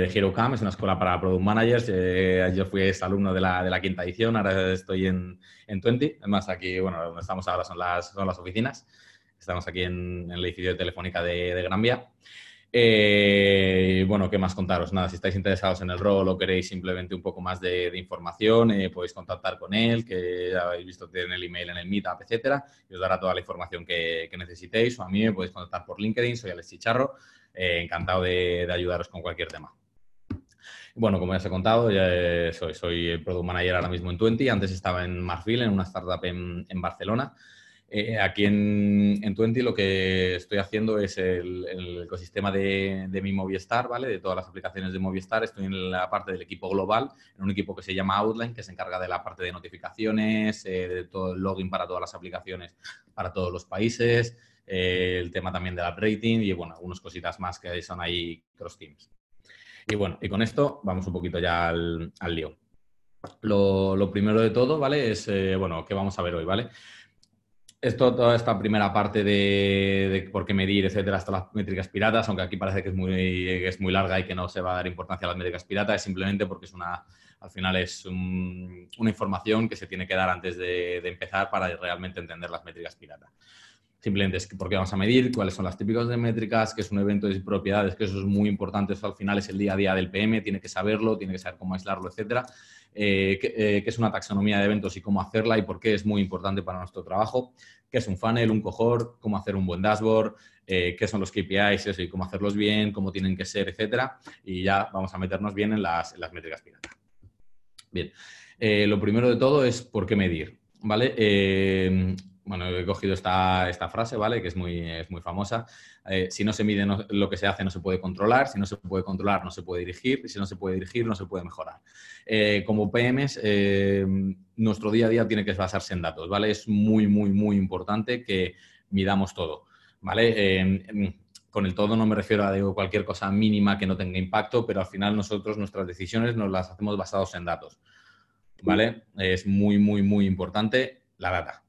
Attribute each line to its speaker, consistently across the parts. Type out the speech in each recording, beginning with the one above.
Speaker 1: de HeroCam, es una escuela para Product Managers. Eh, yo fui alumno de la, de la, quinta edición, ahora estoy en, en 20. Además, aquí, bueno, donde estamos ahora son las, oficinas. Estamos aquí en, el edificio de Telefónica de, de Gran Vía. Eh, bueno, ¿qué más contaros? Nada, si estáis interesados en el rol o queréis simplemente un poco más de, información, eh, podéis contactar con él, que ya habéis visto tiene el email en el Meetup, etcétera, y os dará toda la información que, necesitéis. O a mí me podéis contactar por LinkedIn, soy Alex Chicharro, eh, encantado de, ayudaros con cualquier tema. Bueno, como ya os he contado, ya soy, soy Product Manager ahora mismo en Twenty. Antes estaba en Marfil, en una startup en, en Barcelona. Eh, aquí en, en Twenty lo que estoy haciendo es el, ecosistema de, mi Movistar, ¿vale? De todas las aplicaciones de Movistar. Estoy en la parte del equipo global, en un equipo que se llama Outline, que se encarga de la parte de notificaciones, eh, de todo el login para todas las aplicaciones para todos los países, eh, el tema también de la rating y, bueno, algunas cositas más que son ahí cross teams. Y bueno, y con esto vamos un poquito ya al, lío. Lo, primero de todo, ¿vale? Es, bueno, ¿qué vamos a ver hoy, ¿vale? esto, toda esta primera parte de, por qué medir, etcétera, hasta las métricas piratas, aunque aquí parece que es, muy, es muy larga y que no se va a dar importancia a las métricas piratas, es simplemente porque es una, al final es una información que se tiene que dar antes de, empezar para realmente entender las métricas piratas. Simplemente es por qué vamos a medir, cuáles son las típicas de métricas, qué es un evento de propiedades, que eso es muy importante, eso al final es el día a día del PM, tiene que saberlo, tiene que saber cómo aislarlo, etcétera. Eh, qué, es una taxonomía de eventos y cómo hacerla y por qué es muy importante para nuestro trabajo, qué es un funnel, un cohort, cómo hacer un buen dashboard, eh, qué son los KPIs y cómo hacerlos bien, cómo tienen que ser, etcétera. Y ya vamos a meternos bien en las, métricas pirata. Bien, eh, lo primero de todo es por qué medir, ¿vale? Bueno, he cogido esta, esta, frase, ¿vale? Que es muy, es muy famosa. Eh, si no se mide lo que se hace, no se puede controlar. Si no se puede controlar, no se puede dirigir. Y si no se puede dirigir, no se puede mejorar. Eh, como PMs, eh, nuestro día a día tiene que basarse en datos, ¿vale? Es muy, muy, muy importante que midamos todo, ¿vale? con el todo no me refiero a digo, cualquier cosa mínima que no tenga impacto, pero al final nosotros nuestras decisiones nos las hacemos basados en datos, ¿vale? Es muy, muy, muy importante la data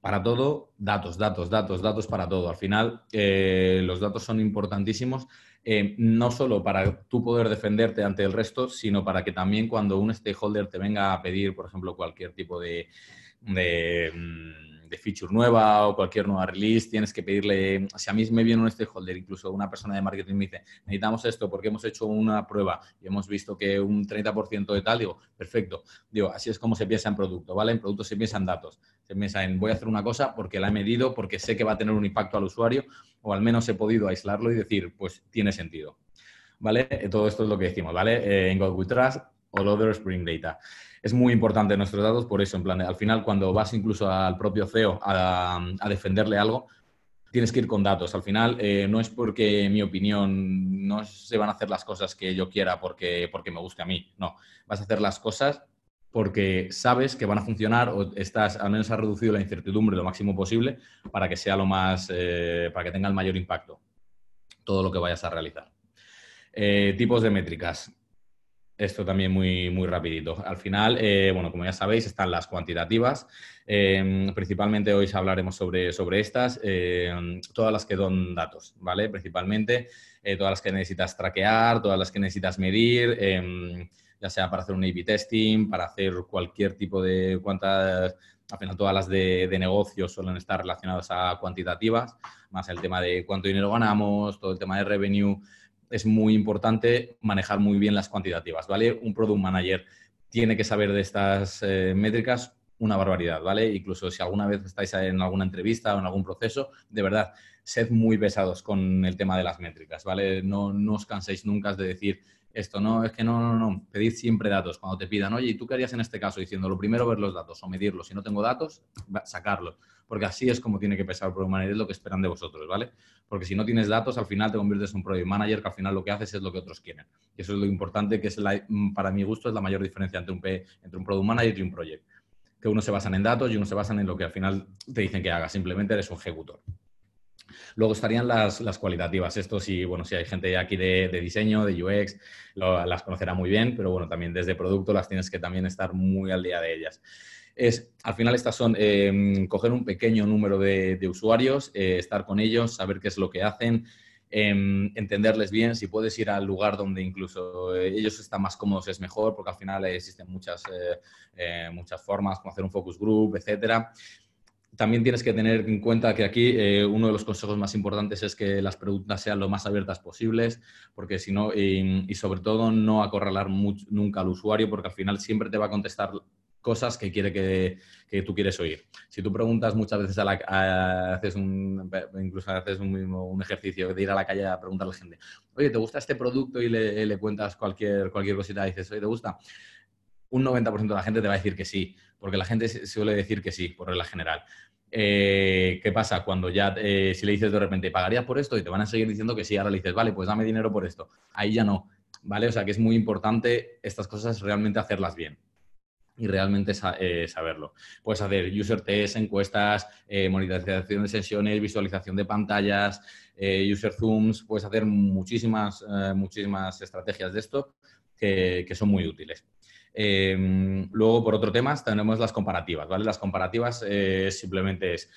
Speaker 1: para todo, datos, datos, datos, datos para todo. Al final, eh, los datos son importantísimos, eh, no solo para tú poder defenderte ante el resto, sino para que también cuando un stakeholder te venga a pedir, por ejemplo, cualquier tipo de, mm, de feature nueva o cualquier nueva release, tienes que pedirle, si a mí me viene un stakeholder, incluso una persona de marketing me dice, necesitamos esto porque hemos hecho una prueba y hemos visto que un 30% de tal, digo, perfecto, digo, así es como se piensa en producto, ¿vale? En producto se piensa en datos, piensa en voy a hacer una cosa porque la he medido, porque sé que va a tener un impacto al usuario o al menos he podido aislarlo y decir, pues tiene sentido, ¿vale? Todo esto es lo que decimos, ¿vale? Eh, en God We Trust, all others bring data es muy importante nuestros datos por eso, en plan, al final cuando vas incluso al propio CEO a, defenderle algo, tienes que ir con datos. Al final eh, no es porque mi opinión no se van a hacer las cosas que yo quiera porque, porque me guste a mí, no, vas a hacer las cosas porque sabes que van a funcionar o estás, al menos has reducido la incertidumbre lo máximo posible para que sea lo más, eh, para que tenga el mayor impacto todo lo que vayas a realizar. Eh, tipos de métricas. Esto también muy, muy rapidito. Al final, eh, bueno, como ya sabéis, están las cuantitativas. Principalmente hoy hablaremos sobre, sobre estas, todas las que dan datos, ¿vale? Principalmente todas las que necesitas traquear, todas las que necesitas medir, ya sea para hacer un A-B testing, para hacer cualquier tipo de cuantas, al final todas las de, de negocios suelen estar relacionadas a cuantitativas, más el tema de cuánto dinero ganamos, todo el tema de revenue, es muy importante manejar muy bien las cuantitativas, ¿vale? Un product manager tiene que saber de estas eh, métricas una barbaridad, ¿vale? Incluso si alguna vez estáis en alguna entrevista o en algún proceso, de verdad, sed muy pesados con el tema de las métricas, ¿vale? No, no os canséis nunca de decir esto, no, es que no, no, no, pedid siempre datos. Cuando te pidan, oye, ¿y tú qué en este caso? Diciendo, lo primero, ver los datos o medirlos. Si no tengo datos, sacarlos porque así es como tiene que pensar el Product Manager, es lo que esperan de vosotros, ¿vale? Porque si no tienes datos, al final te conviertes en un Product Manager que al final lo que haces es lo que otros quieren. Y eso es lo importante, que es para mi gusto es la mayor diferencia entre un, entre un Product Manager y un Project. Que uno se basan en datos y uno se basan en lo que al final te dicen que haga, simplemente eres un ejecutor. Luego estarían las, cualitativas. Esto sí, bueno, si hay gente aquí de, diseño, de UX, las conocerá muy bien, pero bueno, también desde producto las tienes que también estar muy al día de ellas es, al final estas son em, coger un pequeño número de, usuarios, eh, estar con ellos, saber qué es lo que hacen, em, entenderles bien, si puedes ir al lugar donde incluso eh, ellos están más cómodos es mejor, porque al final existen muchas, muchas formas, como hacer un focus group, etcétera también tienes que tener en cuenta que aquí eh, uno de los consejos más importantes es que las preguntas sean lo más abiertas posibles, porque si no, y, sobre todo no acorralar nunca al usuario, porque al final siempre te va a contestar cosas que quiere que, tú quieres oír. Si tú preguntas muchas veces a la haces un, incluso haces un, ejercicio de ir a la calle a preguntarle a la gente, oye, ¿te gusta este producto? Y le, cuentas cualquier, cualquier cosita y dices, oye, ¿te gusta? Un 90% de la gente te va a decir que sí, porque la gente suele decir que sí, por regla general. Eh, ¿Qué pasa? Cuando ya, eh, si le dices de repente, ¿pagarías por esto? Y te van a seguir diciendo que sí, ahora le dices, vale, pues dame dinero por esto. Ahí ya no, ¿vale? O sea que es muy importante estas cosas realmente hacerlas bien y realmente eh, saberlo. Puedes hacer user test, encuestas, monitorización de sesiones, visualización de pantallas, user zooms, puedes hacer muchísimas, muchísimas estrategias de esto que son muy útiles. Em, luego, por otro tema, tenemos las comparativas, ¿vale? Las comparativas eh, simplemente es,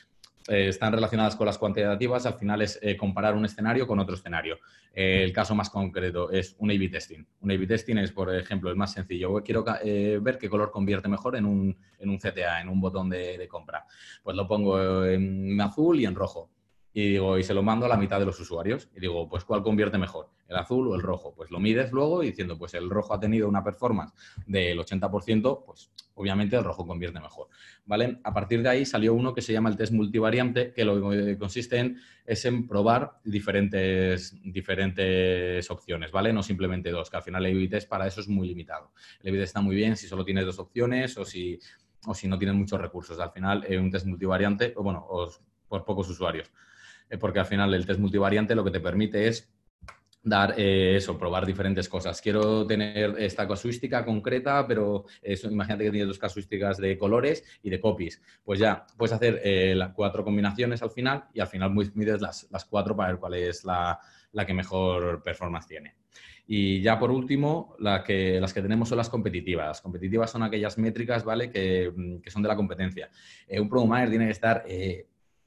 Speaker 1: eh, están relacionadas con las cuantitativas, al final es eh, comparar un escenario con otro escenario. el caso más concreto es un A-B testing. Un A-B testing es, por ejemplo, es más sencillo. Quiero ver qué color convierte mejor en un, en un CTA, en un botón de compra. Pues lo pongo en azul y en rojo y digo, y se lo mando a la mitad de los usuarios. Y digo, pues ¿cuál convierte mejor? ¿El azul o el rojo? Pues lo mides luego diciendo, pues el rojo ha tenido una performance del 80%, pues obviamente el rojo convierte mejor. ¿Vale? A partir de ahí salió uno que se llama el test multivariante, que lo que consiste en, es en probar diferentes, diferentes opciones, ¿vale? No simplemente dos, que al final el test para eso es muy limitado. El test está muy bien si solo tienes dos opciones o si, o si no tienes muchos recursos. Al final, un test multivariante, o bueno, o por pocos usuarios porque al final el test multivariante lo que te permite es dar eh, eso, probar diferentes cosas. Quiero tener esta casuística concreta, pero imagínate que tienes dos casuísticas de colores y de copies. Pues ya puedes hacer eh, las cuatro combinaciones al final y al final mides las, las cuatro para ver cuál es la, la, que mejor performance tiene. Y ya por último, la que, las que tenemos son las competitivas. Las competitivas son aquellas métricas ¿vale? que, que son de la competencia. Eh, un Product tiene que estar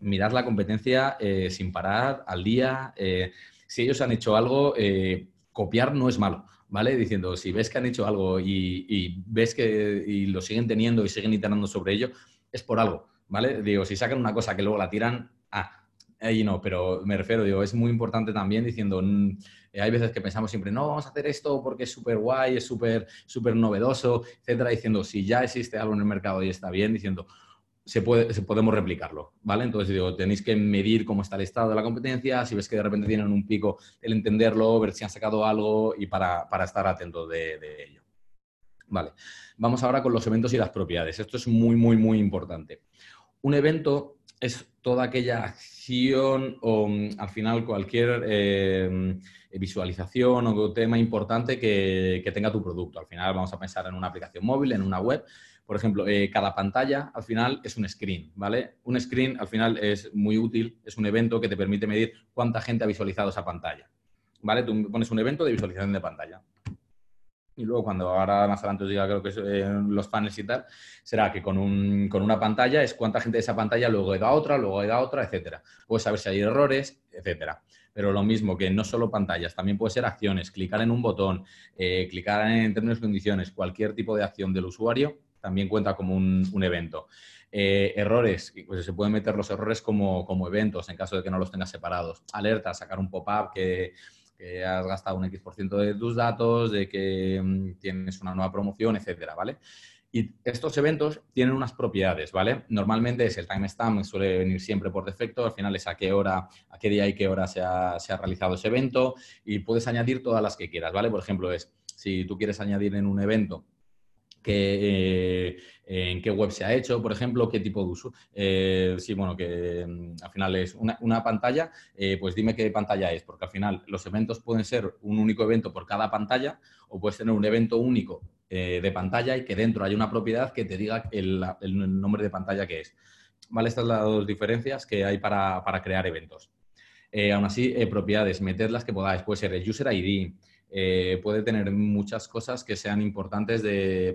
Speaker 1: mirar la competencia eh, sin parar, al día. Eh, si ellos han hecho algo, eh, copiar no es malo, ¿vale? Diciendo, si ves que han hecho algo y, ves que y lo siguen teniendo y siguen iterando sobre ello, es por algo, ¿vale? Digo, si sacan una cosa que luego la tiran, ah, ahí no, pero me refiero, digo, es muy importante también diciendo, mm, hay veces que pensamos siempre, no, vamos a hacer esto porque es súper guay, es súper súper novedoso, etcétera, diciendo, si ya existe algo en el mercado y está bien, diciendo, se puede, podemos replicarlo, ¿vale? Entonces, digo, tenéis que medir cómo está el estado de la competencia, si ves que de repente tienen un pico, el entenderlo, ver si han sacado algo y para, estar atento de, ello. Vale, vamos ahora con los eventos y las propiedades. Esto es muy, muy, muy importante. Un evento es toda aquella acción o mm, al final cualquier eh, visualización o tema importante que, que tenga tu producto. Al final vamos a pensar en una aplicación móvil, en una web, por ejemplo, eh, cada pantalla al final es un screen, ¿vale? Un screen al final es muy útil, es un evento que te permite medir cuánta gente ha visualizado esa pantalla, ¿vale? Tú pones un evento de visualización de pantalla. Y luego cuando ahora más adelante os diga creo que eh, los panels y tal, será que con, un, con, una pantalla es cuánta gente de esa pantalla luego ha ido a otra, luego ha ido a otra, etcétera. Puedes saber si hay errores, etcétera. Pero lo mismo que no solo pantallas, también puede ser acciones, clicar en un botón, eh, clicar en términos y condiciones, cualquier tipo de acción del usuario también cuenta como un, evento. Eh, errores, pues se pueden meter los errores como, eventos en caso de que no los tengas separados. Alertas, sacar un pop-up que, has gastado un X% de tus datos, de que mm, tienes una nueva promoción, etcétera, ¿vale? Y estos eventos tienen unas propiedades, ¿vale? Normalmente es el timestamp, suele venir siempre por defecto, al final es a qué hora, a qué día y qué hora se ha, se ha realizado ese evento y puedes añadir todas las que quieras, ¿vale? Por ejemplo, es si tú quieres añadir en un evento eh, en qué web se ha hecho, por ejemplo, qué tipo de uso. Eh, sí, bueno, que mm, al final es una, pantalla, eh, pues dime qué pantalla es, porque al final los eventos pueden ser un único evento por cada pantalla o puedes tener un evento único de pantalla y que dentro hay una propiedad que te diga el, nombre de pantalla que es. ¿Vale? Estas son las dos diferencias que hay para, crear eventos. aún así, propiedades, meterlas que podáis. Puede ser el user ID, eh, puede tener muchas cosas que sean importantes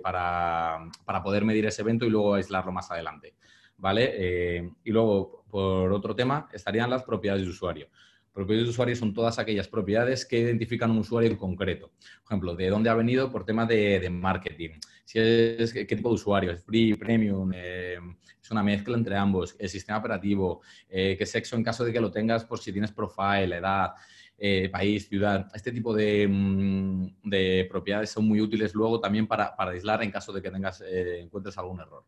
Speaker 1: para, poder medir ese evento y luego aislarlo más adelante. ¿Vale? Eh, y luego, por otro tema, estarían las propiedades de usuario. Propiedades de usuario son todas aquellas propiedades que identifican un usuario en concreto. Por ejemplo, de dónde ha venido por tema de, marketing. Si es, qué tipo de usuario, es free, premium, eh, es una mezcla entre ambos, el sistema operativo, eh, qué sexo en caso de que lo tengas por si tienes profile, edad, eh, país, ciudad. Este tipo mm, de, propiedades son muy útiles luego también para, aislar en caso de que tengas, encuentres algún error.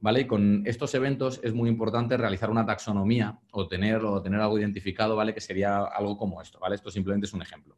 Speaker 1: ¿vale? con estos eventos es muy importante realizar una taxonomía o tener, o tener algo identificado, ¿vale? Que sería algo como esto, ¿vale? Esto simplemente es un ejemplo.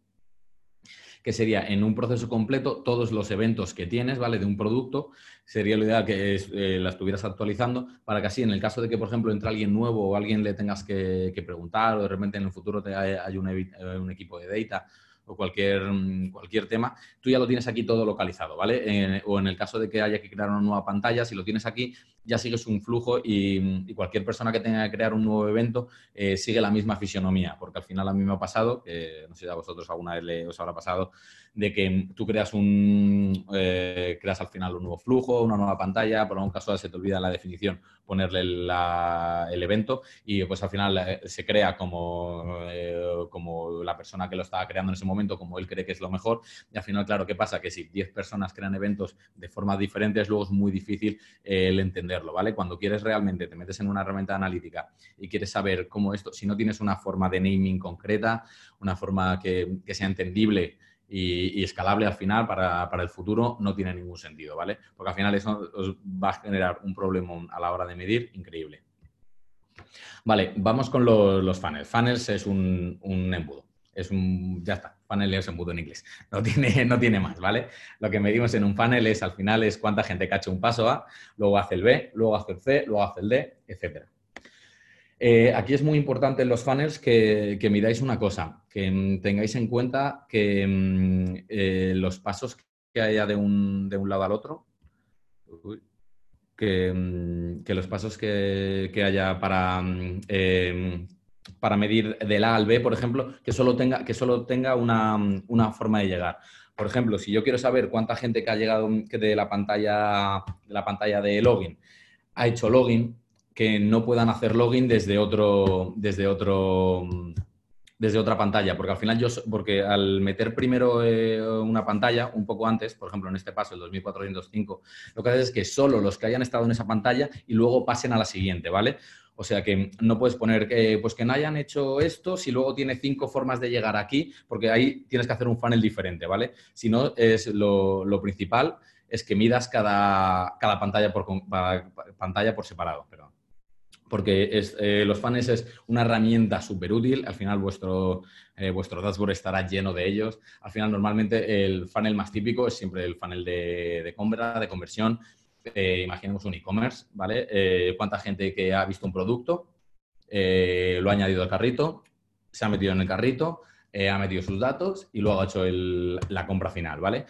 Speaker 1: Que sería en un proceso completo todos los eventos que tienes, ¿vale? De un producto, sería lo ideal que eh, las estuvieras actualizando para que así, en el caso de que, por ejemplo, entre alguien nuevo o alguien le tengas que, preguntar o de repente en el futuro te hay, eh, un equipo de data o cualquier, mm, cualquier tema, tú ya lo tienes aquí todo localizado, ¿vale? o en el caso de que haya que crear una nueva pantalla, si lo tienes aquí, ya sigues un flujo y, cualquier persona que tenga que crear un nuevo evento eh, sigue la misma fisionomía, porque al final a mí me ha pasado, no sé si a vosotros alguna vez os habrá pasado, de que tú creas un eh, creas al final un nuevo flujo, una nueva pantalla, por algún caso se te olvida la definición ponerle el evento y pues al final eh, se crea como, como la persona que lo estaba creando en ese momento, como él cree que es lo mejor y al final, claro, ¿qué pasa? Que si 10 personas crean eventos de formas diferentes, luego es muy difícil el entender ¿vale? Cuando quieres realmente, te metes en una herramienta analítica y quieres saber cómo esto, si no tienes una forma de naming concreta, una forma que, sea entendible y, escalable al final para, el futuro, no tiene ningún sentido, ¿vale? Porque al final eso os va a generar un problema a la hora de medir increíble. Vale, vamos con los, funnels. Funnels es un, un embudo. Es un, ya está, funnel es embudo en inglés. No tiene, no tiene más, ¿vale? Lo que medimos en un funnel es, al final, es cuánta gente cacha un paso A, luego hace el B, luego hace el C, luego hace el D, etc. Eh, aquí es muy importante en los funnels que, miráis una cosa, que tengáis en cuenta que mm, eh, los pasos que haya de un, lado al otro, que, mm, que, los pasos que, haya para mm, eh, para medir del A al B, por ejemplo, que solo tenga, que solo tenga una, forma de llegar. Por ejemplo, si yo quiero saber cuánta gente que ha llegado de la pantalla de, la pantalla de login ha hecho login, que no puedan hacer login desde otro, desde otro, desde otra pantalla, porque al final yo, porque al meter primero eh, una pantalla un poco antes, por ejemplo en este paso, el 2405, lo que hace es que solo los que hayan estado en esa pantalla y luego pasen a la siguiente, ¿vale? O sea que no puedes poner que, pues que no hayan hecho esto si luego tiene cinco formas de llegar aquí, porque ahí tienes que hacer un funnel diferente, ¿vale? Si no, es lo, principal es que midas cada, cada pantalla, por, pantalla por separado. Perdón. Porque eh, los funnels es una herramienta súper útil. Al final vuestro, eh, vuestro dashboard estará lleno de ellos. Al final normalmente el funnel más típico es siempre el funnel de, de compra, de conversión eh, imaginemos un e-commerce, ¿vale? Cuánta gente que ha visto un producto, lo ha añadido al carrito, se ha metido en el carrito, ha metido sus datos y luego ha hecho la compra final, ¿vale?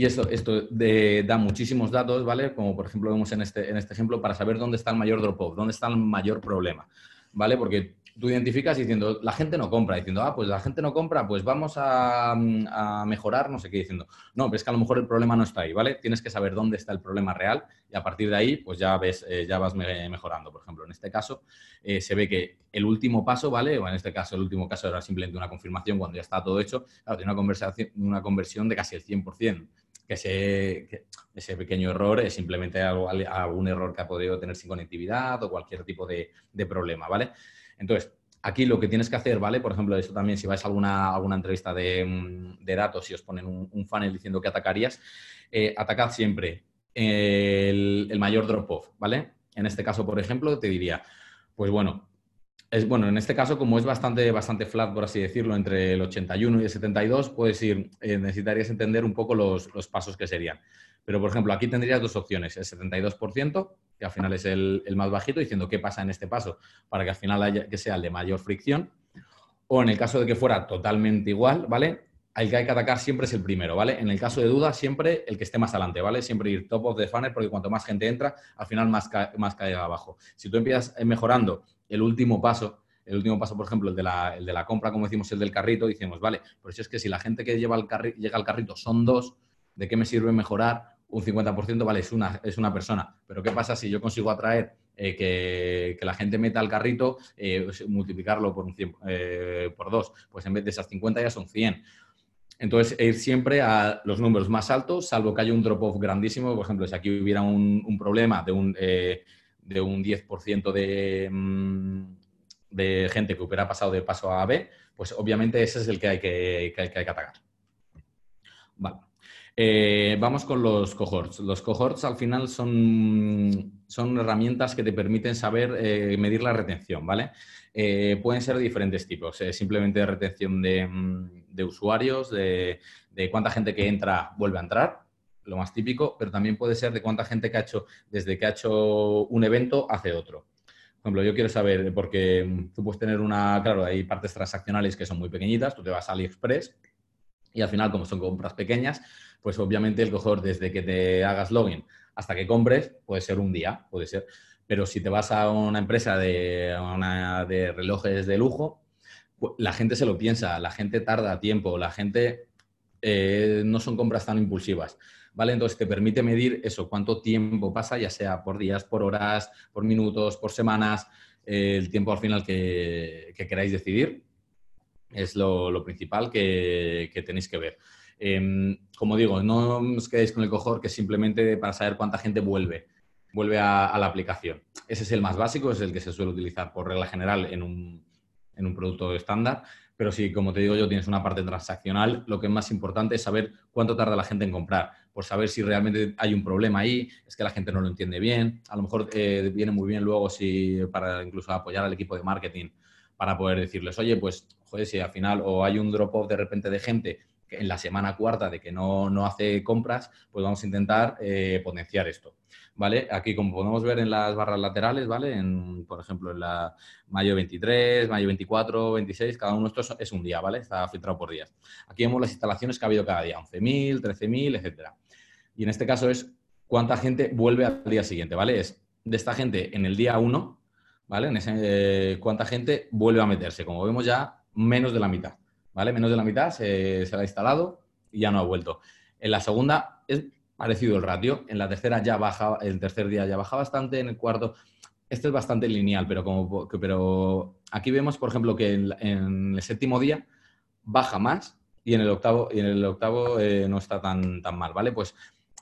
Speaker 1: Y esto, esto da muchísimos datos, ¿vale? Como por ejemplo vemos en este, en este ejemplo, para saber dónde está el mayor drop-off, dónde está el mayor problema, ¿vale? Porque tú identificas diciendo, la gente no compra, diciendo, ah, pues la gente no compra, pues vamos a, mejorar, no sé qué, diciendo, no, pero es que a lo mejor el problema no está ahí, ¿vale? Tienes que saber dónde está el problema real y a partir de ahí, pues ya ves, eh, ya vas mejorando. Por ejemplo, en este caso, eh, se ve que el último paso, ¿vale? O en este caso, el último caso era simplemente una confirmación cuando ya está todo hecho, claro, tiene una conversión, una conversión de casi el 100%. Que ese, ese pequeño error es simplemente algo, algún error que ha podido tener sin conectividad o cualquier tipo de, de problema, ¿vale? Entonces, aquí lo que tienes que hacer, ¿vale? Por ejemplo, eso también, si vais a alguna, alguna entrevista de, mm, datos y os ponen un, funnel diciendo que atacarías, eh, atacad siempre el, mayor drop-off, ¿vale? En este caso, por ejemplo, te diría, pues bueno, es, bueno, en este caso, como es bastante, bastante flat, por así decirlo, entre el 81 y el 72, puedes ir, eh, necesitarías entender un poco los, los pasos que serían. Pero, por ejemplo, aquí tendrías dos opciones, el 72%, que al final es el, más bajito, diciendo qué pasa en este paso para que al final haya, que sea el de mayor fricción. O en el caso de que fuera totalmente igual, ¿vale? El que hay que atacar siempre es el primero, ¿vale? En el caso de duda, siempre el que esté más adelante, ¿vale? Siempre ir top of the funnel, porque cuanto más gente entra, al final más, más cae abajo. Si tú empiezas mejorando el último paso, el último paso, por ejemplo, el de, la, el de la compra, como decimos, el del carrito, decimos, vale, pero si es que si la gente que lleva el llega al carrito son dos, ¿de qué me sirve mejorar un 50%? Vale, es una, es una persona. Pero ¿qué pasa si yo consigo atraer que, la gente meta al carrito, pues, multiplicarlo por, un por dos, pues en vez de esas 50 ya son 100. Entonces, ir siempre a los números más altos, salvo que haya un drop-off grandísimo. Por ejemplo, si aquí hubiera un, problema de un, de un 10% de, mm, de gente que hubiera pasado de paso a B, pues obviamente ese es el que hay que, que, que atacar. Vale. Eh, vamos con los cohorts. Los cohorts al final son, son herramientas que te permiten saber eh, medir la retención, ¿vale? Eh, pueden ser de diferentes tipos, simplemente de retención de, mm, usuarios, de, de, cuánta gente que entra vuelve a entrar, lo más típico, pero también puede ser de cuánta gente que ha hecho, desde que ha hecho un evento, hace otro. Por ejemplo, yo quiero saber, porque mm, tú puedes tener una, claro, hay partes transaccionales que son muy pequeñitas, tú te vas a AliExpress y al final, como son compras pequeñas, pues obviamente el cohort desde que te hagas login hasta que compres puede ser un día, puede ser. Pero si te vas a una empresa de, una, de relojes de lujo, la gente se lo piensa, la gente tarda tiempo, la gente eh, no son compras tan impulsivas. ¿Vale? Entonces te permite medir eso, cuánto tiempo pasa, ya sea por días, por horas, por minutos, por semanas, eh, el tiempo al final que, queráis decidir es lo, principal que, tenéis que ver. Em, como digo, no os quedéis con el cojor que es simplemente para saber cuánta gente vuelve, vuelve a, la aplicación. Ese es el más básico, es el que se suele utilizar por regla general en un, en un producto estándar, pero si, como te digo yo, tienes una parte transaccional, lo que es más importante es saber cuánto tarda la gente en comprar, por saber si realmente hay un problema ahí, es que la gente no lo entiende bien. A lo mejor eh, viene muy bien luego si para incluso apoyar al equipo de marketing para poder decirles, oye, pues, joder, si al final o hay un drop-off de repente de gente en la semana cuarta de que no, no hace compras, pues vamos a intentar eh, potenciar esto. ¿vale? Aquí, como podemos ver en las barras laterales, ¿vale? En, por ejemplo, en la mayo 23, mayo 24, 26, cada uno de estos es un día, ¿vale? Está filtrado por días. Aquí vemos las instalaciones que ha habido cada día, 11.000, 13.000, etcétera. Y en este caso es cuánta gente vuelve al día siguiente, ¿vale? Es de esta gente en el día 1, ¿vale? Eh, cuánta gente vuelve a meterse. Como vemos ya, menos de la mitad, ¿vale? Menos de la mitad se, se ha instalado y ya no ha vuelto. En la segunda es parecido el ratio. En la tercera ya baja, el tercer día ya baja bastante, en el cuarto. Este es bastante lineal, pero, como, pero aquí vemos, por ejemplo, que en, el séptimo día baja más y en el octavo, y en el octavo eh, no está tan, tan mal, ¿vale? Pues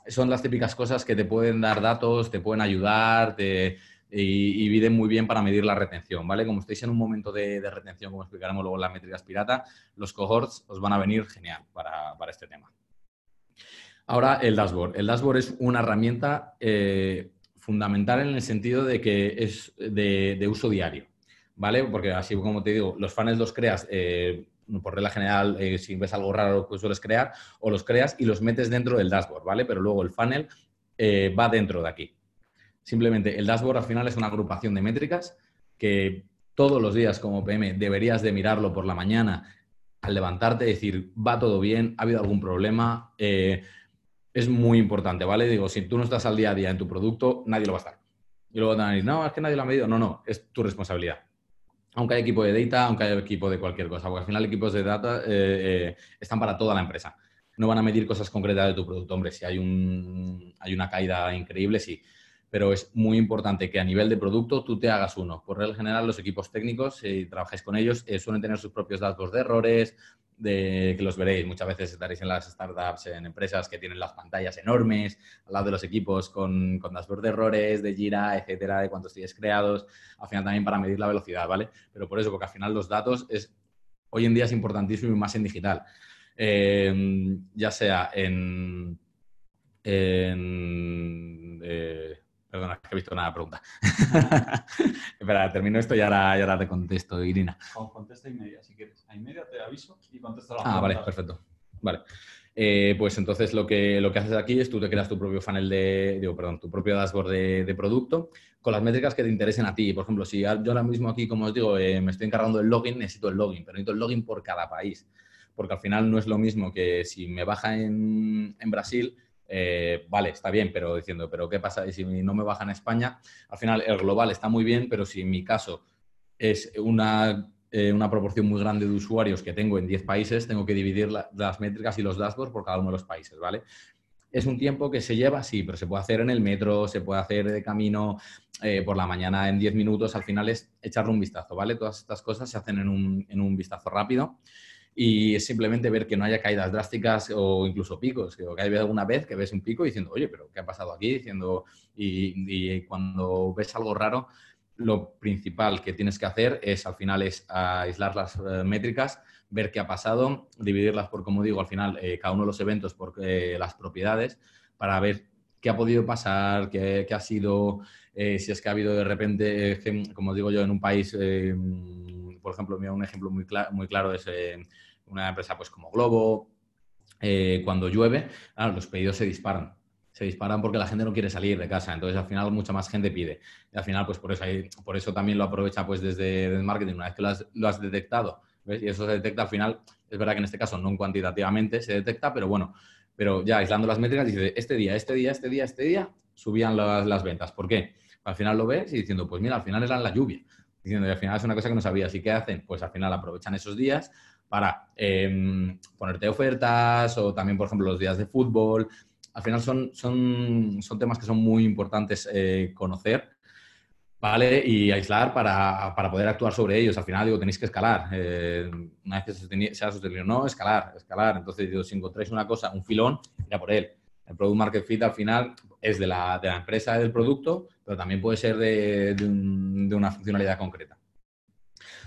Speaker 1: son las típicas cosas que te pueden dar datos, te pueden ayudar y, y vienen muy bien para medir la retención, ¿vale? Como estáis en un momento de, retención, como explicaremos luego en las métricas pirata, los cohorts os van a venir genial para este tema. Ahora, el dashboard. El dashboard es una herramienta eh, fundamental en el sentido de que es de, uso diario, ¿vale? Porque así como te digo, los funnels los creas eh, por regla general, eh, si ves algo raro que sueles crear, o los creas y los metes dentro del dashboard, ¿vale? Pero luego el funnel va dentro de aquí. Simplemente el dashboard al final es una agrupación de métricas que todos los días como PM deberías de mirarlo por la mañana al levantarte decir, va todo bien, ha habido algún problema, es muy importante, ¿vale? Digo, si tú no estás al día a día en tu producto, nadie lo va a estar. Y luego te van a decir, no, es que nadie lo ha medido. No, no, es tu responsabilidad. Aunque hay equipo de data, aunque hay equipo de cualquier cosa, porque al final equipos de data eh, eh, están para toda la empresa. No van a medir cosas concretas de tu producto. Hombre, si hay, un, hay una caída increíble, sí. Pero es muy importante que a nivel de producto tú te hagas uno. Por regla general, los equipos técnicos, si trabajáis con ellos, eh, suelen tener sus propios datos de errores, de que los veréis. Muchas veces estaréis en las startups, en empresas que tienen las pantallas enormes, al lado de los equipos con, con dashboard de errores, de Jira, etcétera, de cuántos tienes creados, al final también para medir la velocidad, ¿vale? Pero por eso, porque al final los datos es, hoy en día es importantísimo y más en digital. Eh, ya sea en, en eh, Perdona, que he visto una pregunta. Espera, termino esto y ahora, ahora te contesto, Irina.
Speaker 2: Contesta y media, si quieres. A media te aviso y contesto la
Speaker 1: Ah, vale, perfecto. Vale. Eh, pues entonces lo que, lo que haces aquí es tú te creas tu propio funnel de, digo, perdón, tu propio dashboard de, producto con las métricas que te interesen a ti. Por ejemplo, si yo ahora mismo aquí, como os digo, eh, me estoy encargando del login, necesito el login, pero necesito el login por cada país. Porque al final no es lo mismo que si me baja en, en Brasil, eh, vale, está bien, pero diciendo, pero ¿qué pasa si no me baja en España? Al final, el global está muy bien, pero si en mi caso es una, eh, una proporción muy grande de usuarios que tengo en 10 países, tengo que dividir las métricas y los dashboards por cada uno de los países, ¿vale? es un tiempo que se lleva, sí, pero se puede hacer en el metro, se puede hacer de camino eh, por la mañana en 10 minutos. Al final es echarle un vistazo, ¿vale? Todas estas cosas se hacen en un, en un vistazo rápido y simplemente ver que no haya caídas drásticas o incluso picos. Que hay alguna vez que ves un pico diciendo, oye, pero ¿qué ha pasado aquí? Diciendo, y, cuando ves algo raro, lo principal que tienes que hacer es al final es aislar las eh, métricas, ver qué ha pasado, dividirlas por, como digo, al final eh, cada uno de los eventos por eh, las propiedades para ver qué ha podido pasar, qué, ha sido, si es que ha habido de repente, como digo yo, en un país, por ejemplo, mira, un ejemplo muy, muy claro es una empresa pues como Globo, cuando llueve, los pedidos se disparan se disparan porque la gente no quiere salir de casa. Entonces, al final, mucha más gente pide. Y al final, pues por eso, por eso también lo aprovecha pues desde el marketing. Una vez que lo has, detectado, y eso se detecta al final, es verdad que en este caso no cuantitativamente se detecta, pero bueno, pero ya aislando las métricas, dice, este día, este día, este día, este día, subían las, ventas. ¿Por qué? Al final lo ves y diciendo, pues mira, al final era la lluvia. Diciendo, y al final es una cosa que no sabías. ¿Y qué hacen? Pues al final aprovechan esos días para em, ponerte ofertas o también, por ejemplo, los días de fútbol, al final son, son, son temas que son muy importantes eh, conocer, ¿vale? Y aislar para, para, poder actuar sobre ellos. Al final, digo, tenéis que escalar. Eh, una vez que se sea sostenido, no, escalar, escalar. Entonces, digo, si encontráis una cosa, un filón, ir por él. El Product Market Fit al final es de la, de la empresa, del producto, pero también puede ser de, de una funcionalidad concreta.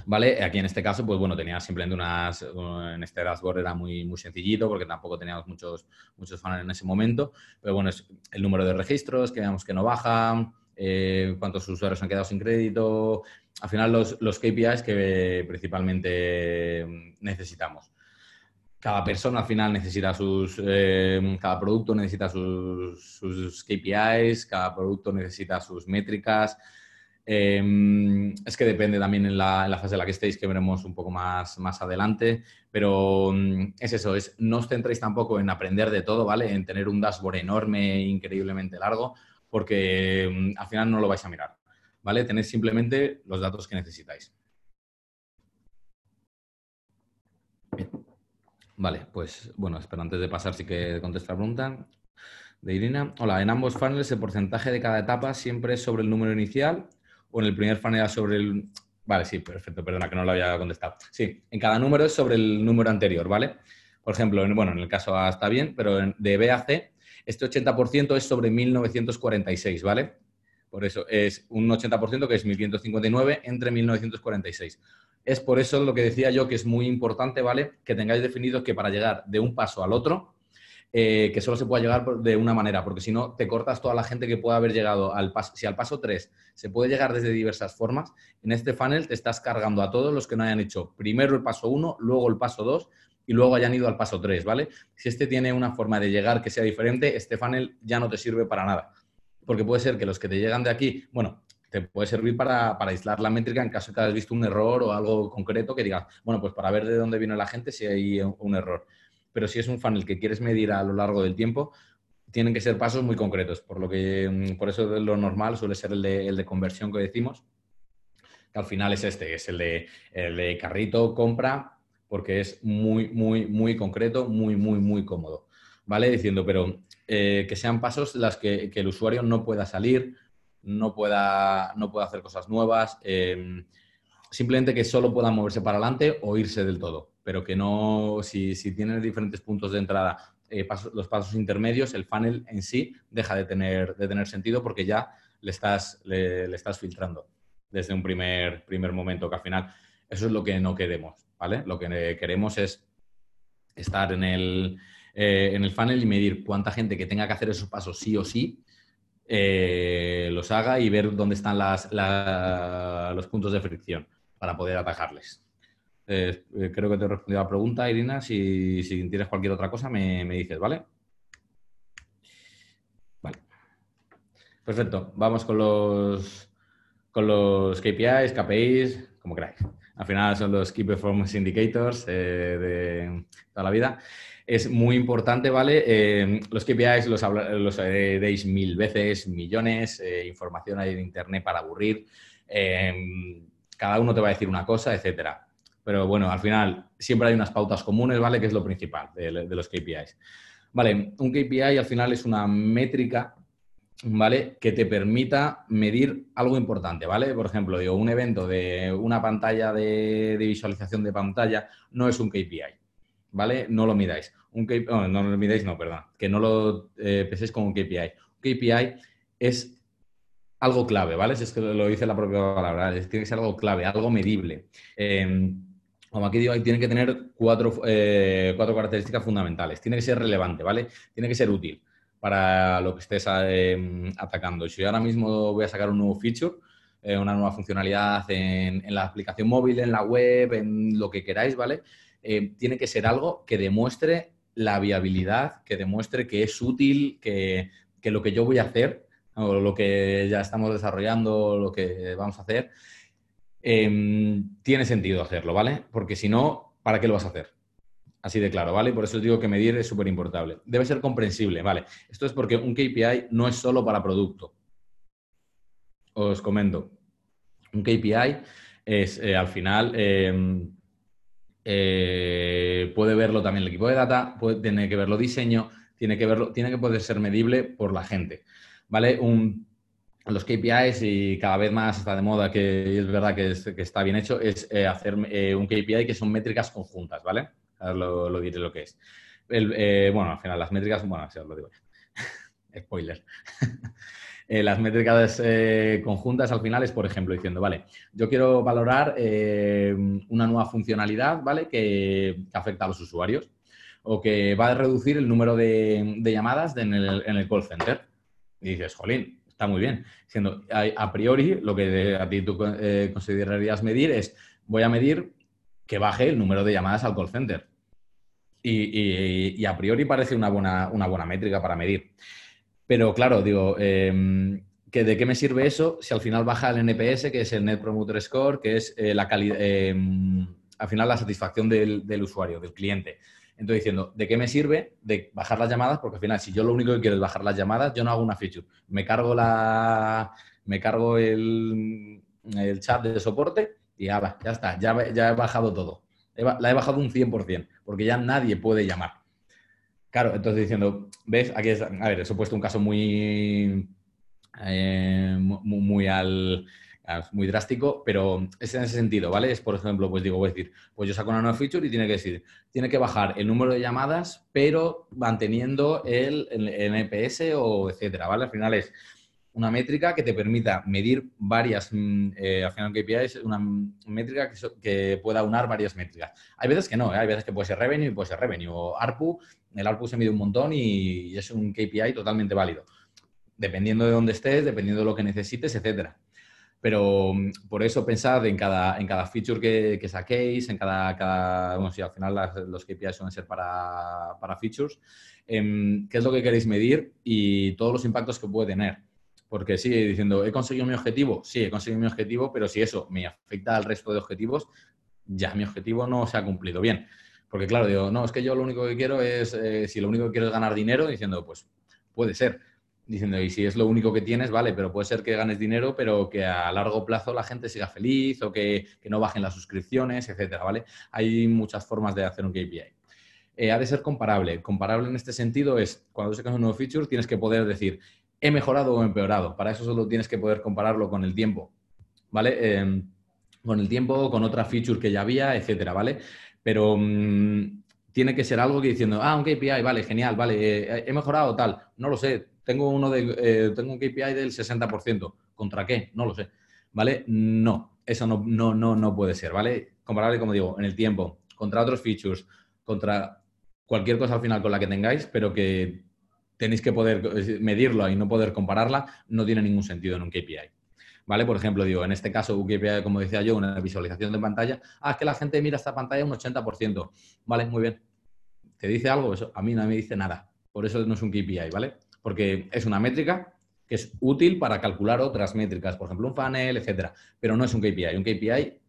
Speaker 1: ¿Vale? Aquí en este caso, pues bueno, tenía simplemente unas, en este dashboard era muy, muy sencillito porque tampoco teníamos muchos, muchos fans en ese momento, pero bueno, es el número de registros, que veamos que no baja, eh, cuántos usuarios han quedado sin crédito, al final los, los KPIs que principalmente necesitamos. Cada persona al final necesita sus, eh, cada producto necesita sus, sus KPIs, cada producto necesita sus métricas, Em, es que depende también en la, fase en la que estéis, que veremos un poco más, más adelante, pero mm, es eso, es, no os centréis tampoco en aprender de todo, ¿vale? En tener un dashboard enorme, increíblemente largo, porque mm, al final no lo vais a mirar, ¿vale? Tenéis simplemente los datos que necesitáis. Vale, pues bueno, espero antes de pasar sí que contestar la pregunta de Irina. Hola, en ambos funnels el porcentaje de cada etapa siempre es sobre el número inicial o en el primer funnel sobre el... Vale, sí, perfecto, perdona que no lo había contestado. Sí, en cada número es sobre el número anterior, ¿vale? Por ejemplo, bueno, en el caso A está bien, pero de B a C, este 80% es sobre 1946, ¿vale? Por eso es un 80% que es 1559 entre 1946. Es por eso lo que decía yo que es muy importante, ¿vale? Que tengáis definido que para llegar de un paso al otro, eh, que solo se pueda llegar de una manera, porque si no, te cortas toda la gente que pueda haber llegado al paso. Si al paso 3 se puede llegar desde diversas formas, en este funnel te estás cargando a todos los que no hayan hecho primero el paso 1, luego el paso 2 y luego hayan ido al paso 3, ¿vale? Si este tiene una forma de llegar que sea diferente, este funnel ya no te sirve para nada. Porque puede ser que los que te llegan de aquí, bueno, te puede servir para, para, aislar la métrica en caso de que hayas visto un error o algo concreto que digas, bueno, pues para ver de dónde viene la gente si hay un error pero si es un funnel que quieres medir a lo largo del tiempo, tienen que ser pasos muy concretos, por lo que mm, por eso lo normal suele ser el de, el de conversión que decimos, que al final es este, es el de, el de carrito, compra, porque es muy, muy, muy concreto, muy, muy, muy cómodo. ¿Vale? Diciendo, pero eh, que sean pasos las que, que, el usuario no pueda salir, no pueda, no pueda hacer cosas nuevas, eh, simplemente que solo pueda moverse para adelante o irse del todo pero que no, si, si tienes diferentes puntos de entrada, eh, los pasos intermedios, el funnel en sí deja de tener, de tener sentido porque ya le estás, le, estás filtrando desde un primer, primer momento, que al final eso es lo que no queremos, ¿vale? Lo que queremos es estar en el, eh, en el funnel y medir cuánta gente que tenga que hacer esos pasos sí o sí eh, los haga y ver dónde están las, los puntos de fricción para poder atajarles. Eh, eh, creo que te he respondido a la pregunta, Irina. Si, tienes cualquier otra cosa, me, dices, ¿vale? Vale. Perfecto. Vamos con los, con los KPIs, KPIs, como queráis. Al final son los Key Performance Indicators eh, de toda la vida. Es muy importante, ¿vale? los KPIs los, los mil veces, millones, información hay en Internet para aburrir. cada uno te va a decir una cosa, etcétera pero bueno, al final siempre hay unas pautas comunes, ¿vale? Que es lo principal de, los KPIs. Vale, un KPI al final es una métrica, ¿vale? Que te permita medir algo importante, ¿vale? Por ejemplo, digo, un evento de una pantalla de, visualización de pantalla no es un KPI, ¿vale? No lo midáis. Un KPI, no, lo midáis, no, perdón, que no lo eh, penséis como un KPI. Un KPI es algo clave, ¿vale? Es que lo dice la propia palabra, tiene que ser algo clave, algo medible. Em, como aquí digo, tiene que tener cuatro, eh, cuatro características fundamentales. Tiene que ser relevante, ¿vale? Tiene que ser útil para lo que estés em, atacando. Si ahora mismo voy a sacar un nuevo feature, eh, una nueva funcionalidad en, la aplicación móvil, en la web, en lo que queráis, ¿vale? Eh, tiene que ser algo que demuestre la viabilidad, que demuestre que es útil, que, que lo que yo voy a hacer o lo que ya estamos desarrollando, lo que vamos a hacer, em, tiene sentido hacerlo, ¿vale? Porque si no, ¿para qué lo vas a hacer? Así de claro, ¿vale? Por eso os digo que medir es súper importante. Debe ser comprensible, ¿vale? Esto es porque un KPI no es solo para producto. Os comento. Un KPI es, eh, al final, em, eh, puede verlo también el equipo de data, puede, tiene que verlo diseño, tiene que verlo, tiene que poder ser medible por la gente. ¿vale? Un, los KPIs y cada vez más está de moda, que es verdad que, está bien hecho, es eh, hacer eh, un KPI que son métricas conjuntas, ¿vale? lo, lo, diré lo que es. Eh, bueno, al final las métricas, bueno, así os lo digo. Spoiler. las métricas conjuntas al final es, por ejemplo, diciendo, vale, yo quiero valorar una nueva funcionalidad, ¿vale? Que, afecta a los usuarios o que va a reducir el número de, llamadas en el call center. Y dices, jolín, está muy bien. Siendo, a, priori, lo que a ti tú eh, considerarías medir es, voy a medir que baje el número de llamadas al call center. Y, a priori parece una buena, una buena métrica para medir. Pero claro, digo, em, ¿que ¿de qué me sirve eso si al final baja el NPS, que es el Net Promoter Score, que es eh, la calidad, em, al final la satisfacción del, del usuario, del cliente? Entonces, diciendo, ¿de qué me sirve de bajar las llamadas? Porque al final, si yo lo único que quiero es bajar las llamadas, yo no hago una feature. Me cargo la. Me cargo el, chat de soporte y ya, ya está, ya, ya he bajado todo. la he bajado un 100%, porque ya nadie puede llamar. Claro, entonces diciendo, ¿ves? Aquí es, a ver, eso he puesto un caso muy, eh, muy al, muy drástico, pero es en ese sentido, ¿vale? Es, por ejemplo, pues digo, voy a decir, pues yo saco una nueva feature y tiene que decir, tiene que bajar el número de llamadas, pero manteniendo el, NPS o etcétera, ¿vale? Al final es una métrica que te permita medir varias, mm, eh, al final KPI es una métrica que, que, pueda unar varias métricas. Hay veces que no, ¿eh? hay veces que puede ser revenue y puede ser revenue. O ARPU, el ARPU se mide un montón y, es un KPI totalmente válido. Dependiendo de dónde estés, dependiendo de lo que necesites, etcétera. Pero mm, por eso pensad en cada, en cada feature que, saquéis, en cada, cada, bueno, si al final los KPIs suelen ser para, para features, em, qué es lo que queréis medir y todos los impactos que puede tener. Porque sigue diciendo, ¿he conseguido mi objetivo? Sí, he conseguido mi objetivo, pero si eso me afecta al resto de objetivos, ya mi objetivo no se ha cumplido bien. Porque claro, digo, no, es que yo lo único que quiero es, eh, si lo único que quiero es ganar dinero, diciendo, pues puede ser diciendo, y si es lo único que tienes, vale, pero puede ser que ganes dinero, pero que a largo plazo la gente siga feliz o que, no bajen las suscripciones, etcétera, ¿vale? Hay muchas formas de hacer un KPI. Eh, ha de ser comparable. Comparable en este sentido es, cuando sacas un nuevo feature, tienes que poder decir, he mejorado o empeorado. Para eso solo tienes que poder compararlo con el tiempo, ¿vale? Em, con el tiempo, con otra feature que ya había, etcétera, ¿vale? Pero mm, tiene que ser algo que diciendo, ah, un KPI, vale, genial, vale, eh, he mejorado tal. No lo sé, tengo, uno de, eh, tengo un KPI del 60%. ¿Contra qué? No lo sé. ¿Vale? No, eso no, no, no, no puede ser, ¿vale? Comparable, como digo, en el tiempo, contra otros features, contra cualquier cosa al final con la que tengáis, pero que tenéis que poder medirlo y no poder compararla, no tiene ningún sentido en un KPI. ¿Vale? Por ejemplo, digo, en este caso, un KPI, como decía yo, una visualización de pantalla, ah, es que la gente mira esta pantalla un 80%. Vale, muy bien. ¿Te dice algo? Eso a mí no me dice nada. Por eso no es un KPI, ¿vale? Porque es una métrica que es útil para calcular otras métricas, por ejemplo, un funnel, etcétera, pero no es un KPI. Un KPI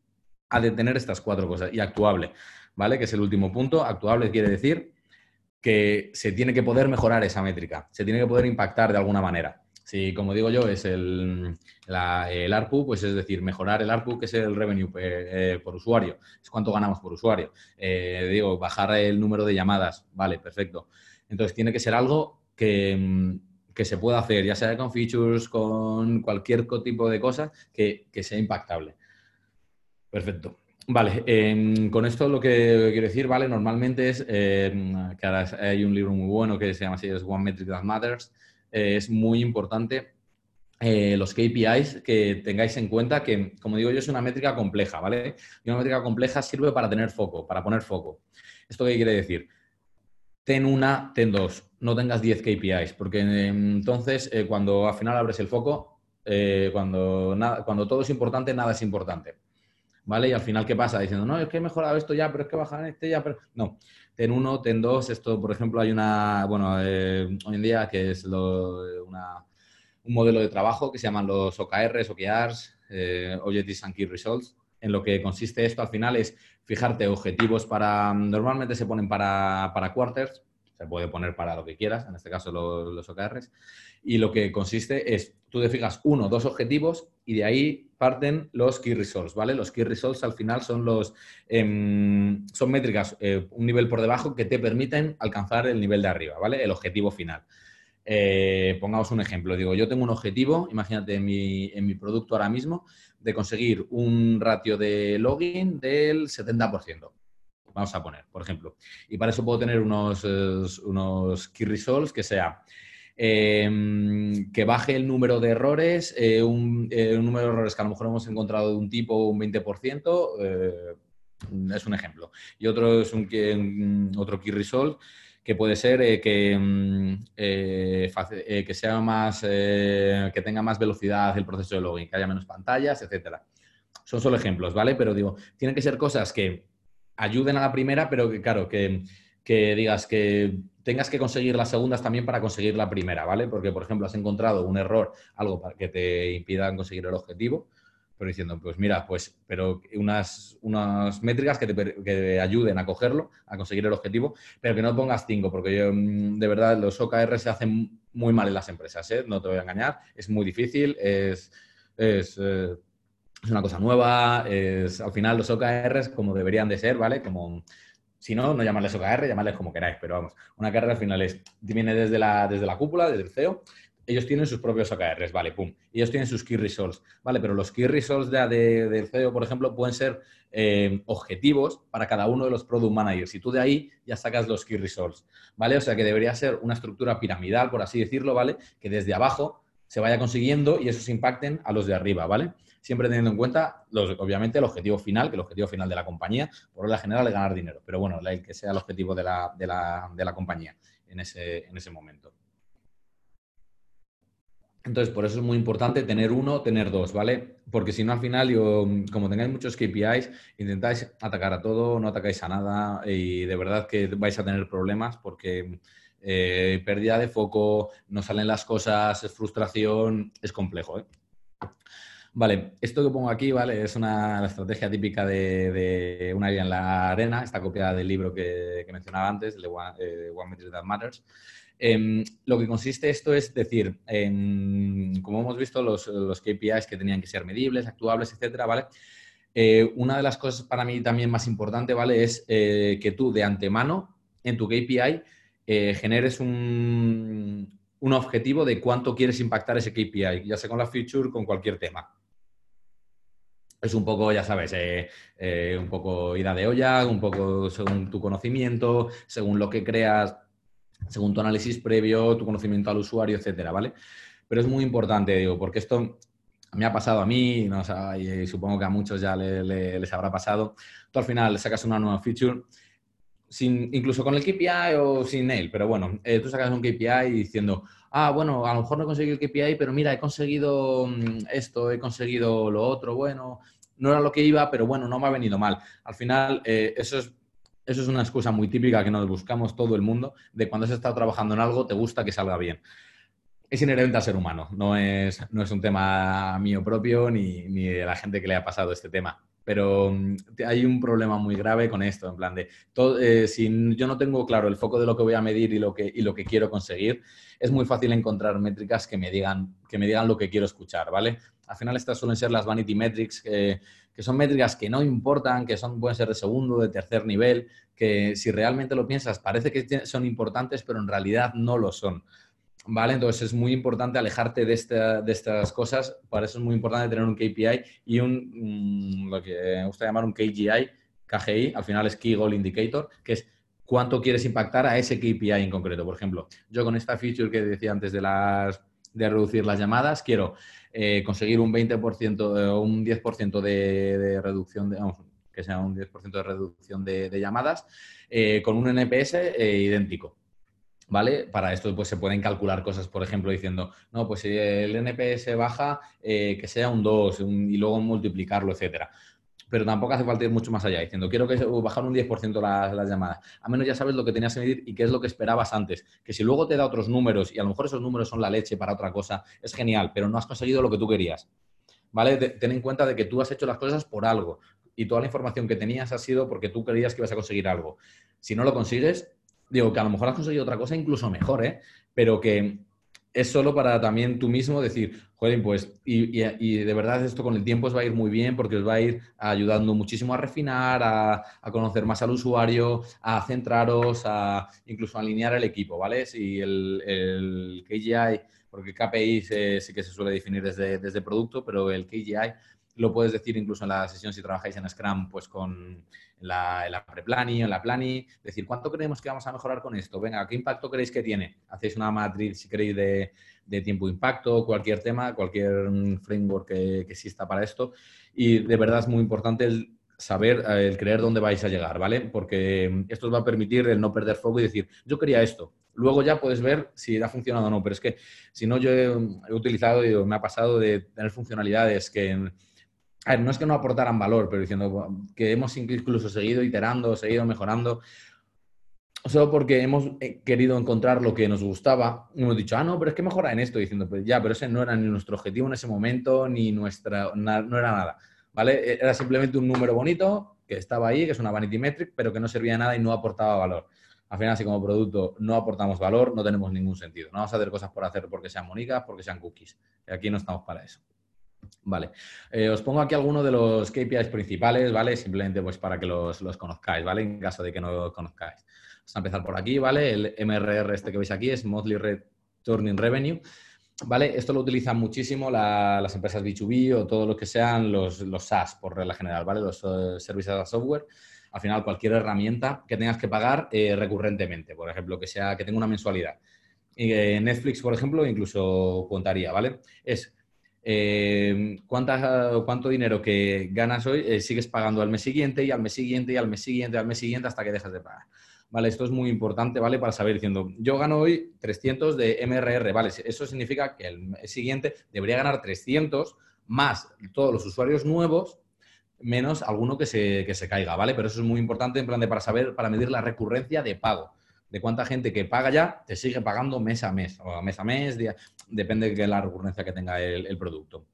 Speaker 1: ha de tener estas cuatro cosas y actuable, ¿vale? Que es el último punto. Actuable quiere decir que se tiene que poder mejorar esa métrica, se tiene que poder impactar de alguna manera. Si, como digo yo, es el, el ARPU, pues es decir, mejorar el ARPU, que es el revenue eh, por usuario, es cuánto ganamos por usuario. Eh, digo, bajar el número de llamadas, vale, perfecto. Entonces tiene que ser algo que, mm, que se pueda hacer, ya sea con features, con cualquier tipo de cosas, que, que sea impactable. Perfecto. Vale, em, con esto lo que quiero decir, ¿vale? Normalmente es em, que ahora hay un libro muy bueno que se llama así, es One Metric That Matters. Eh, es muy importante eh, los KPIs que tengáis en cuenta que, como digo yo, es una métrica compleja, ¿vale? Y una métrica compleja sirve para tener foco, para poner foco. ¿Esto qué quiere decir? Ten una, ten dos, no tengas 10 KPIs, porque em, entonces eh, cuando al final abres el foco, cuando, cuando todo es importante, nada es importante. ¿vale? Y al final, ¿qué pasa? Diciendo, no, es que he mejorado esto ya, pero es que bajar este ya, pero... No, ten uno, ten dos, esto, por ejemplo, hay una, bueno, eh, hoy en día que es un modelo de trabajo que se llaman los OKRs, OKRs, eh, Objectives and Key Results, en lo que consiste esto al final es fijarte objetivos para, normalmente se ponen para, para quarters, se puede poner para lo que quieras, en este caso los, los OKRs, y lo que consiste es, tú te fijas uno, dos objetivos y de ahí parten los key results, ¿vale? Los key results al final son los, em, son métricas eh, un nivel por debajo que te permiten alcanzar el nivel de arriba, ¿vale? El objetivo final. Eh, pongamos un ejemplo, digo, yo tengo un objetivo, imagínate mi, en mi producto ahora mismo, de conseguir un ratio de login del 70% vamos a poner, por ejemplo. Y para eso puedo tener unos, eh, unos key results que sea Em, que baje el número de errores, eh, eh, un, número de errores que a lo mejor hemos encontrado de un tipo un 20%, eh, es un ejemplo. Y otro es otro key result que puede ser que, mm, que sea más, que tenga más velocidad el proceso de login, que haya menos pantallas, etcétera. Son solo ejemplos, ¿vale? Pero digo, tienen que ser cosas que ayuden a la primera, pero que, claro, que, que digas que tengas que conseguir las segundas también para conseguir la primera, ¿vale? Porque, por ejemplo, has encontrado un error, algo para que te impida conseguir el objetivo, pero diciendo, pues mira, pues, pero unas, unas métricas que te, ayuden a cogerlo, a conseguir el objetivo, pero que no pongas cinco, porque yo, mm, de verdad, los OKR se hacen muy mal en las empresas, ¿eh? No te voy a engañar, es muy difícil, es... es eh, es una cosa nueva, es, al final los OKRs como deberían de ser, ¿vale? Como si no, no llamarles OKR, llamarles como queráis, pero vamos, una carrera al final es, viene desde la, desde la cúpula, desde el CEO, ellos tienen sus propios OKRs, vale, pum. Ellos tienen sus key results, vale, pero los key results de, del CEO, por ejemplo, pueden ser eh, objetivos para cada uno de los product managers y tú de ahí ya sacas los key results, ¿vale? O sea que debería ser una estructura piramidal, por así decirlo, ¿vale? Que desde abajo se vaya consiguiendo y esos impacten a los de arriba, ¿vale? Siempre teniendo en cuenta, obviamente, el objetivo final, que el objetivo final de la compañía, por la general, es ganar dinero. Pero bueno, el que sea el objetivo de la, de la, de la compañía en ese, en ese momento. Entonces, por eso es muy importante tener uno, tener dos, ¿vale? Porque si no, al final, yo, como tengáis muchos KPIs, intentáis atacar a todo, no atacáis a nada y de verdad que vais a tener problemas porque eh, pérdida de foco, no salen las cosas, es frustración, es complejo, ¿eh? Vale, esto que pongo aquí, ¿vale? Es una estrategia típica de, de una idea en la arena, está copiada del libro que, mencionaba antes, de One, eh, That Matters. Em, lo que consiste esto es decir, como hemos visto, los, los, KPIs que tenían que ser medibles, actuables, etcétera, ¿vale? Eh, una de las cosas para mí también más importante, ¿vale? Es eh, que tú de antemano en tu KPI generes un, un objetivo de cuánto quieres impactar ese KPI, ya sea con la feature, con cualquier tema es un poco, ya sabes, eh, eh, un poco ida de olla, un poco según tu conocimiento, según lo que creas, según tu análisis previo, tu conocimiento al usuario, etcétera, ¿vale? Pero es muy importante, digo, porque esto me ha pasado a mí, y supongo que a muchos ya les habrá pasado. Tú al final sacas una nueva feature, sin, incluso con el KPI o sin él, pero bueno, eh, tú sacas un KPI diciendo, ah, bueno, a lo mejor no he conseguido el KPI, pero mira, he conseguido mm, esto, he conseguido lo otro, bueno, no era lo que iba, pero bueno, no me ha venido mal. Al final, eh, eso, es, eso es una excusa muy típica que nos buscamos todo el mundo, de cuando has estado trabajando en algo, te gusta que salga bien. Es inherente al ser humano, no es, no es un tema mío propio ni, ni de la gente que le ha pasado este tema pero mm, hay un problema muy grave con esto, en plan de, eh, si yo no tengo claro el foco de lo que voy a medir y lo que, y lo que quiero conseguir, es muy fácil encontrar métricas que me, digan, que me digan lo que quiero escuchar, ¿vale? al final estas suelen ser las vanity metrics, que, son métricas que no importan, que son, pueden ser de segundo, de tercer nivel, que si realmente lo piensas parece que son importantes, pero en realidad no lo son. ¿Vale? Entonces es muy importante alejarte de, de estas cosas. Para eso es muy importante tener un KPI y un, mm, lo que me gusta llamar un KGI, KGI, al final es Key Goal Indicator, que es cuánto quieres impactar a ese KPI en concreto. Por ejemplo, yo con esta feature que decía antes de, las, de reducir las llamadas, quiero eh, conseguir un 20% o un 10% de, reducción, de, que sea un 10% de reducción de, llamadas, eh, con un NPS eh, idéntico. ¿Vale? Para esto pues se pueden calcular cosas, por ejemplo, diciendo, no, pues si el NPS baja, eh, que sea un 2 y luego multiplicarlo, etcétera. Pero tampoco hace falta ir mucho más allá, diciendo, quiero que bajar un 10% las, las llamadas. A menos ya sabes lo que tenías que medir y qué es lo que esperabas antes. Que si luego te da otros números y a lo mejor esos números son la leche para otra cosa, es genial, pero no has conseguido lo que tú querías. ¿Vale? Ten en cuenta de que tú has hecho las cosas por algo y toda la información que tenías ha sido porque tú creías que ibas a conseguir algo. Si no lo consigues, digo que a lo mejor has conseguido otra cosa incluso mejor, ¿eh? Pero que es solo para también tú mismo decir, joder, pues, y, de verdad esto con el tiempo os va a ir muy bien porque os va a ir ayudando muchísimo a refinar, a, conocer más al usuario, a centraros, a incluso alinear el equipo, ¿vale? Si el, el KGI, porque KPI sí que se suele definir desde, desde producto, pero el KGI lo puedes decir incluso en la sesión si trabajáis en Scrum, pues con la, la pre-planning, en la planning, decir, ¿cuánto creemos que vamos a mejorar con esto? Venga, ¿qué impacto creéis que tiene? Hacéis una matriz, si queréis, de, de tiempo-impacto, cualquier tema, cualquier framework que, exista para esto. Y de verdad es muy importante el saber, eh, el creer dónde vais a llegar, ¿vale? Porque esto os va a permitir el no perder foco y decir, yo quería esto. Luego ya puedes ver si ha funcionado o no, pero es que si no, yo he, he utilizado, y me ha pasado de tener funcionalidades que a ver, no es que no aportaran valor, pero diciendo que hemos incluso seguido iterando, seguido mejorando, solo porque hemos eh, querido encontrar lo que nos gustaba, hemos dicho, ah, no, pero es que mejora en esto, diciendo, pues ya, pero ese no era ni nuestro objetivo en ese momento, ni nuestra, no era nada, ¿vale? E, era simplemente un número bonito que estaba ahí, que es una vanity metric, pero que no servía de nada y no aportaba valor. Al final, si como producto no aportamos valor, no tenemos ningún sentido. No vamos a hacer cosas por hacer porque sean monicas, porque sean cookies. Aquí no estamos para eso. Vale. Eh, os pongo aquí algunos de los KPIs principales, ¿vale? Simplemente pues para que los, conozcáis, ¿vale? En caso de que no los conozcáis. Vamos a empezar por aquí, ¿vale? El MRR este que veis aquí es Monthly Returning Revenue. ¿Vale? Esto lo utilizan muchísimo las empresas B2B o todo lo que sean los, los SaaS, por regla general, ¿vale? Los uh, servicios de software. Al final, cualquier herramienta que tengas que pagar eh, recurrentemente, por ejemplo, que sea que tenga una mensualidad. Y, Netflix, por ejemplo, incluso contaría, ¿vale? Es eh, cuánto dinero que ganas hoy eh, sigues pagando al mes siguiente y al mes siguiente y al mes siguiente, al mes siguiente hasta que dejas de pagar. Vale, esto es muy importante, ¿vale? Para saber diciendo, yo gano hoy 300 de MRR, ¿vale? Eso significa que el mes siguiente debería ganar 300 más todos los usuarios nuevos menos alguno que se, que se caiga, ¿vale? Pero eso es muy importante en plan de para saber, para medir la recurrencia de pago de cuánta gente que paga ya te sigue pagando mes a mes, o mes a mes, depende de la recurrencia que tenga el, producto.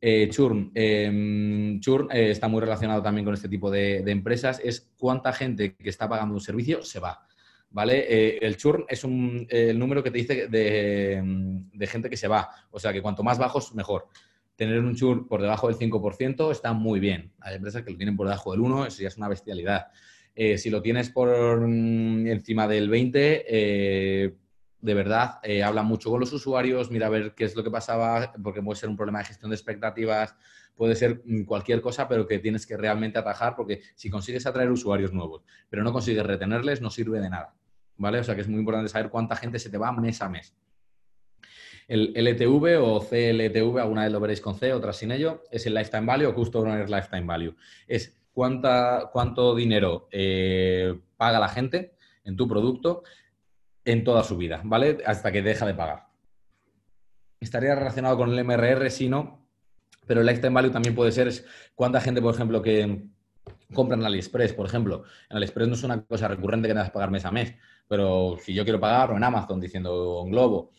Speaker 1: Eh, churn. Em, churn eh, está muy relacionado también con este tipo de, empresas. Es cuánta gente que está pagando un servicio se va. ¿Vale? Eh, el churn es un, el número que te dice de, gente que se va. O sea que cuanto más bajos, mejor. Tener un churn por debajo del 5% está muy bien. Hay empresas que lo tienen por debajo del 1, eso ya es una bestialidad. Eh, si lo tienes por mm, encima del 20, eh, de verdad, eh, habla mucho con los usuarios, mira a ver qué es lo que pasaba, porque puede ser un problema de gestión de expectativas, puede ser mm, cualquier cosa, pero que tienes que realmente atajar, porque si consigues atraer usuarios nuevos, pero no consigues retenerles, no sirve de nada. ¿Vale? O sea que es muy importante saber cuánta gente se te va mes a mes. El LTV o CLTV, alguna vez lo veréis con C, otra sin ello, es el Lifetime Value o Customer Lifetime Value. Es cuánta, cuánto dinero eh, paga la gente en tu producto en toda su vida, ¿vale? Hasta que deja de pagar. Estaría relacionado con el MRR, si no, pero el lifetime value también puede ser cuánta gente, por ejemplo, que compra en AliExpress, por ejemplo. En AliExpress no es una cosa recurrente que tengas que pagar mes a mes, pero si yo quiero pagar o en Amazon, diciendo en Globo,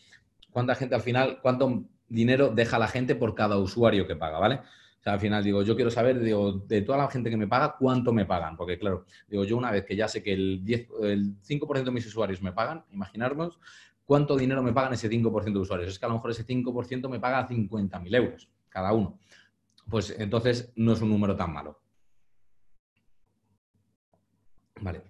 Speaker 1: cuánta gente al final, cuánto dinero deja la gente por cada usuario que paga, ¿vale? Sea, al final digo, yo quiero saber, digo, de toda la gente que me paga, cuánto me pagan. Porque, claro, digo, yo una vez que ya sé que el, 10, el 5% de mis usuarios me pagan, imaginarnos cuánto dinero me pagan ese 5% de usuarios. Es que a lo mejor ese 5% me paga 50.000 euros. cada uno. Pues entonces no es un número tan malo. Vale.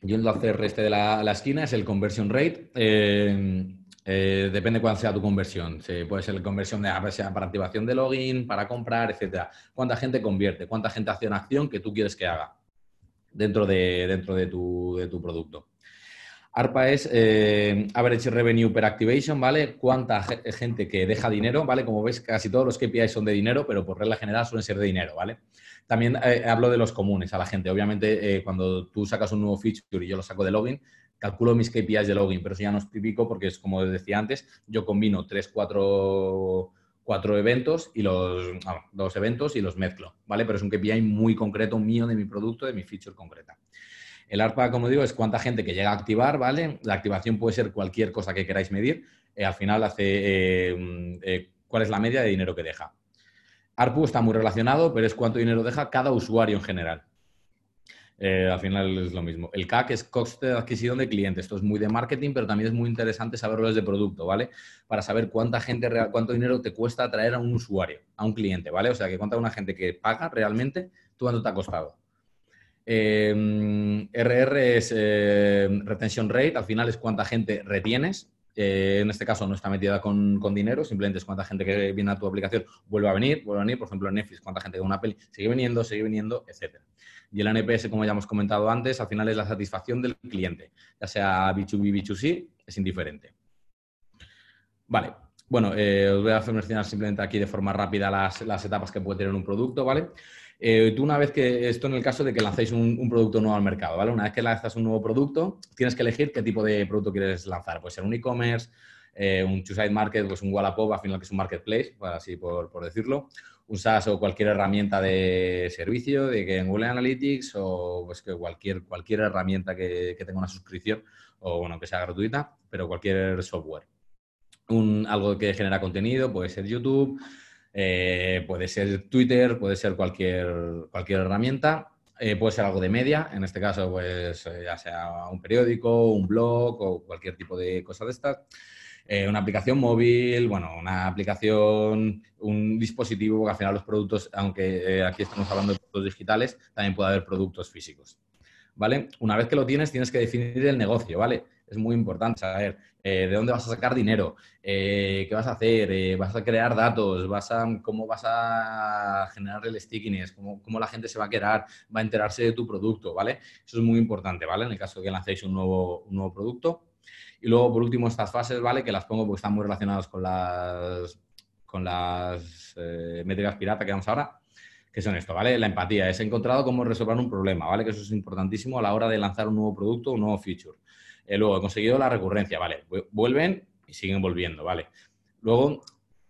Speaker 1: Yendo al CR este de la, la esquina es el conversion rate. Eh, eh, depende cuál sea tu conversión. puede ser la conversión de, para activación de login, para comprar, etcétera. ¿Cuánta gente convierte? ¿Cuánta gente hace una acción que tú quieres que haga dentro de, dentro de, tu, de tu producto? ARPA es eh, Average Revenue per Activation, ¿vale? Cuánta gente que deja dinero, ¿vale? Como veis, casi todos los KPIs son de dinero, pero por regla general suelen ser de dinero, ¿vale? También eh, hablo de los comunes a la gente. Obviamente, cuando tú sacas un nuevo feature y yo lo saco de login, calculo mis KPIs de login, pero eso ya no es típico porque es como decía antes, yo combino tres, cuatro, cuatro eventos y los dos eventos y los mezclo, ¿vale? Pero es un KPI muy concreto mío de mi producto, de mi feature concreta. El ARPA, como digo, es cuánta gente que llega a activar, ¿vale? La activación puede ser cualquier cosa que queráis medir. Eh, al final hace eh, eh, cuál es la media de dinero que deja. ARPU está muy relacionado, pero es cuánto dinero deja cada usuario en general. Al final es lo mismo. El CAC es coste de adquisición de clientes. Esto es muy de marketing, pero también es muy interesante saberlo desde producto, ¿vale? Para saber cuánta gente, cuánto dinero te cuesta atraer a un usuario, a un cliente, ¿vale? O sea, que cuánta una gente que paga realmente, tú cuánto te ha costado. RR em, es eh, retention rate, al final es cuánta gente retienes. Eh, en este caso no está metida con, dinero, simplemente es cuánta gente que viene a tu aplicación vuelve a venir, vuelve a venir, por ejemplo en Netflix, cuánta gente de una peli sigue viniendo, sigue viniendo, etc. Y el NPS, como ya hemos comentado antes, al final es la satisfacción del cliente, ya sea B2B, B2C, es indiferente. Vale, bueno, eh, os voy a mencionar simplemente aquí de forma rápida las, las etapas que puede tener un producto, ¿vale? Eh, tú una vez que, esto en el caso de que lancéis un, producto nuevo al mercado, ¿vale? Una vez que lanzas un nuevo producto, tienes que elegir qué tipo de producto quieres lanzar. Puede ser un e-commerce, eh, un two-side market, pues un Wallapop, al final que es un marketplace, así por, decirlo, un SaaS o cualquier herramienta de servicio, de que Google Analytics o pues que cualquier, cualquier herramienta que, tenga una suscripción o bueno, que sea gratuita, pero cualquier software. Un, algo que genera contenido, puede ser YouTube, eh, puede ser Twitter, puede ser cualquier, cualquier herramienta, eh, puede ser algo de media, en este caso, pues eh, ya sea un periódico, un blog o cualquier tipo de cosa de estas. Una aplicación móvil, bueno, una aplicación, un dispositivo, porque al final los productos, aunque aquí estamos hablando de productos digitales, también puede haber productos físicos. ¿Vale? Una vez que lo tienes, tienes que definir el negocio, ¿vale? es muy importante saber eh, de dónde vas a sacar dinero, eh, qué vas a hacer, eh, vas a crear datos, vas a, cómo vas a generar el stickiness, cómo, cómo, la gente se va a quedar, va a enterarse de tu producto, ¿vale? Eso es muy importante, ¿vale? En el caso de que lancéis un nuevo, un nuevo producto. Y luego, por último, estas fases, ¿vale? Que las pongo porque están muy relacionadas con las, con las métricas pirata que vamos ahora que son esto, ¿vale? La empatía, es encontrado cómo resolver un problema, ¿vale? Que eso es importantísimo a la hora de lanzar un nuevo producto, un nuevo feature. Eh, luego he conseguido la recurrencia, ¿vale? Vuelven y siguen volviendo, ¿vale? Luego,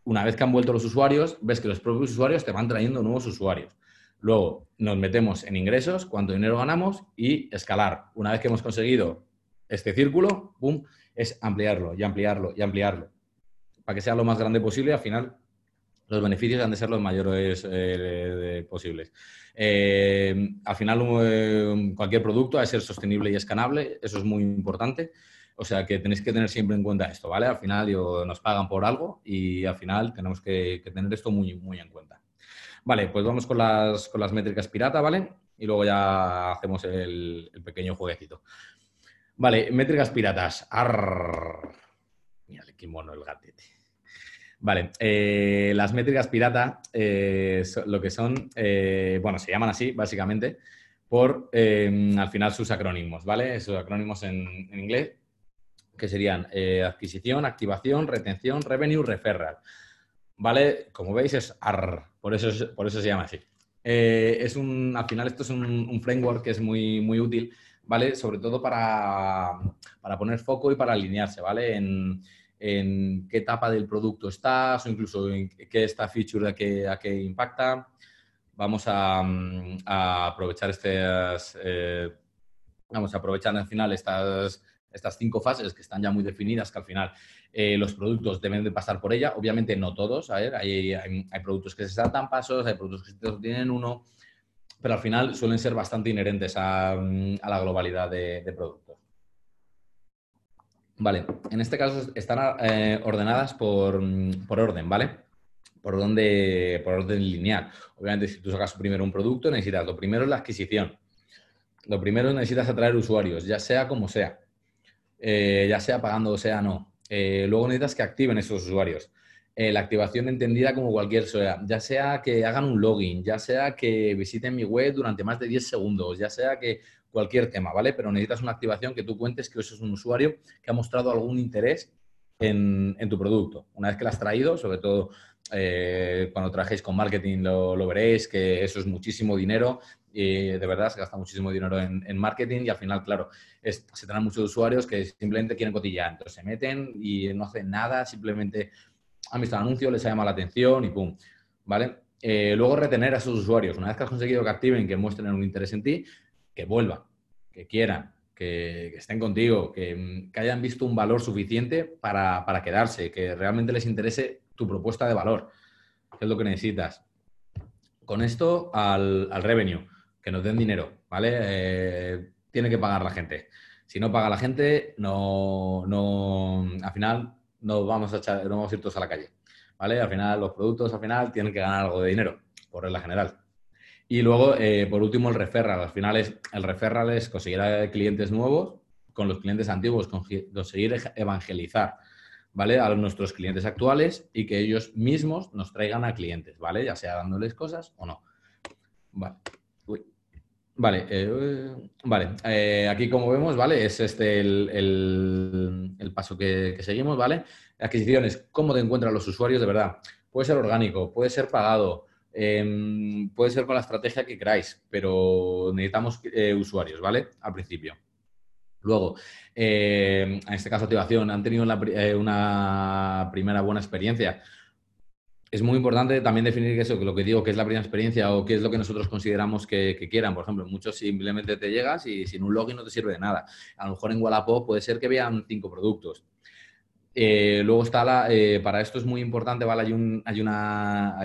Speaker 1: una vez que han vuelto los usuarios, ves que los propios usuarios te van trayendo nuevos usuarios. Luego nos metemos en ingresos, cuánto dinero ganamos y escalar. Una vez que hemos conseguido este círculo, ¡pum!, es ampliarlo y ampliarlo y ampliarlo para que sea lo más grande posible al final los beneficios han de ser los mayores eh, posibles. Eh, al final, eh, cualquier producto ha de ser sostenible y escanable, eso es muy importante. O sea que tenéis que tener siempre en cuenta esto, ¿vale? Al final nos pagan por algo y al final tenemos que, tener esto muy, muy en cuenta. Vale, pues vamos con las, con las métricas pirata, ¿vale? Y luego ya hacemos el, pequeño jueguecito. Vale, métricas piratas. Arr. Mira, qué mono el gatete. Vale, eh, las métricas pirata, eh, lo que son, eh, bueno, se llaman así, básicamente, por al final sus acrónimos, ¿vale? Sus acrónimos en, inglés, que serían adquisición, activación, retención, revenue, referral. ¿Vale? Como veis es AR, por eso, por eso se llama así. es un, al final esto es un, framework que es muy, muy útil, ¿vale? Sobre todo para, para poner foco y para alinearse, ¿vale? En, en qué etapa del producto estás o incluso en qué esta feature a qué, a qué impacta. Vamos a, aprovechar estas, eh, vamos a aprovechar al final estas, estas cinco fases que están ya muy definidas, que al final eh, los productos deben de pasar por ella. Obviamente no todos, hay, hay, productos que se saltan pasos, hay productos que tienen uno, pero al final suelen ser bastante inherentes a, mm, la globalidad de, productos. Vale, en este caso están eh, ordenadas por, orden, ¿vale? por orden, por orden lineal. Obviamente, si tú sacas primero un producto, necesitas, lo primero es la adquisición. Lo primero es necesitas atraer usuarios, ya sea como sea. Eh, ya sea pagando o sea no. Eh, luego necesitas que activen esos usuarios. Eh, la activación entendida como cualquier sea, ya sea que hagan un login, ya sea que visiten mi web durante más de 10 segundos, ya sea que cualquier tema, ¿vale? Pero necesitas una activación que tú cuentes que eso es un usuario que ha mostrado algún interés en, tu producto. Una vez que lo has traído, sobre todo cuando trabajéis con marketing lo, veréis, que eso es muchísimo dinero y de verdad se gasta muchísimo dinero en, marketing y al final, claro, se traen muchos usuarios que simplemente quieren cotillear, entonces se meten y no hacen nada, simplemente han visto el anuncio, les ha llamado la atención y pum, ¿vale? Eh, luego retener a esos usuarios, una vez que has conseguido que activen, que muestren un interés en ti, que vuelvan, que quieran, que, estén contigo, que, hayan visto un valor suficiente para, quedarse, que realmente les interese tu propuesta de valor, que es lo que necesitas. Con esto al, al revenue que nos den dinero, ¿vale? Eh, tiene que pagar la gente. Si no paga la gente, no, no, al final no vamos a echar, vamos a ir todos a la calle, ¿vale? Al final los productos al final tienen que ganar algo de dinero, por regla general. Y luego, eh, por último, el referral. Al final es, el referral es conseguir clientes nuevos con los clientes antiguos, conseguir evangelizar, ¿vale? A nuestros clientes actuales y que ellos mismos nos traigan a clientes, ¿vale? Ya sea dándoles cosas o no. Vale. Vale, eh, vale. Eh, aquí como vemos, ¿vale? Es este el, paso que, seguimos, ¿vale? Adquisiciones, ¿cómo te encuentran los usuarios de verdad? Puede ser orgánico, puede ser pagado, em, puede ser con la estrategia que queráis, pero necesitamos eh, usuarios, ¿vale? Al principio. Luego, en este caso, activación, han tenido una primera buena experiencia es muy importante también definir eso, que lo que digo, que es la primera experiencia o qué es lo que nosotros consideramos que, quieran. Por ejemplo, muchos simplemente te llegas y sin un login no te sirve de nada. A lo mejor en Wallapop puede ser que vean cinco productos. Eh, luego está la, eh, para esto es muy importante, ¿vale? Hay, un, hay, una,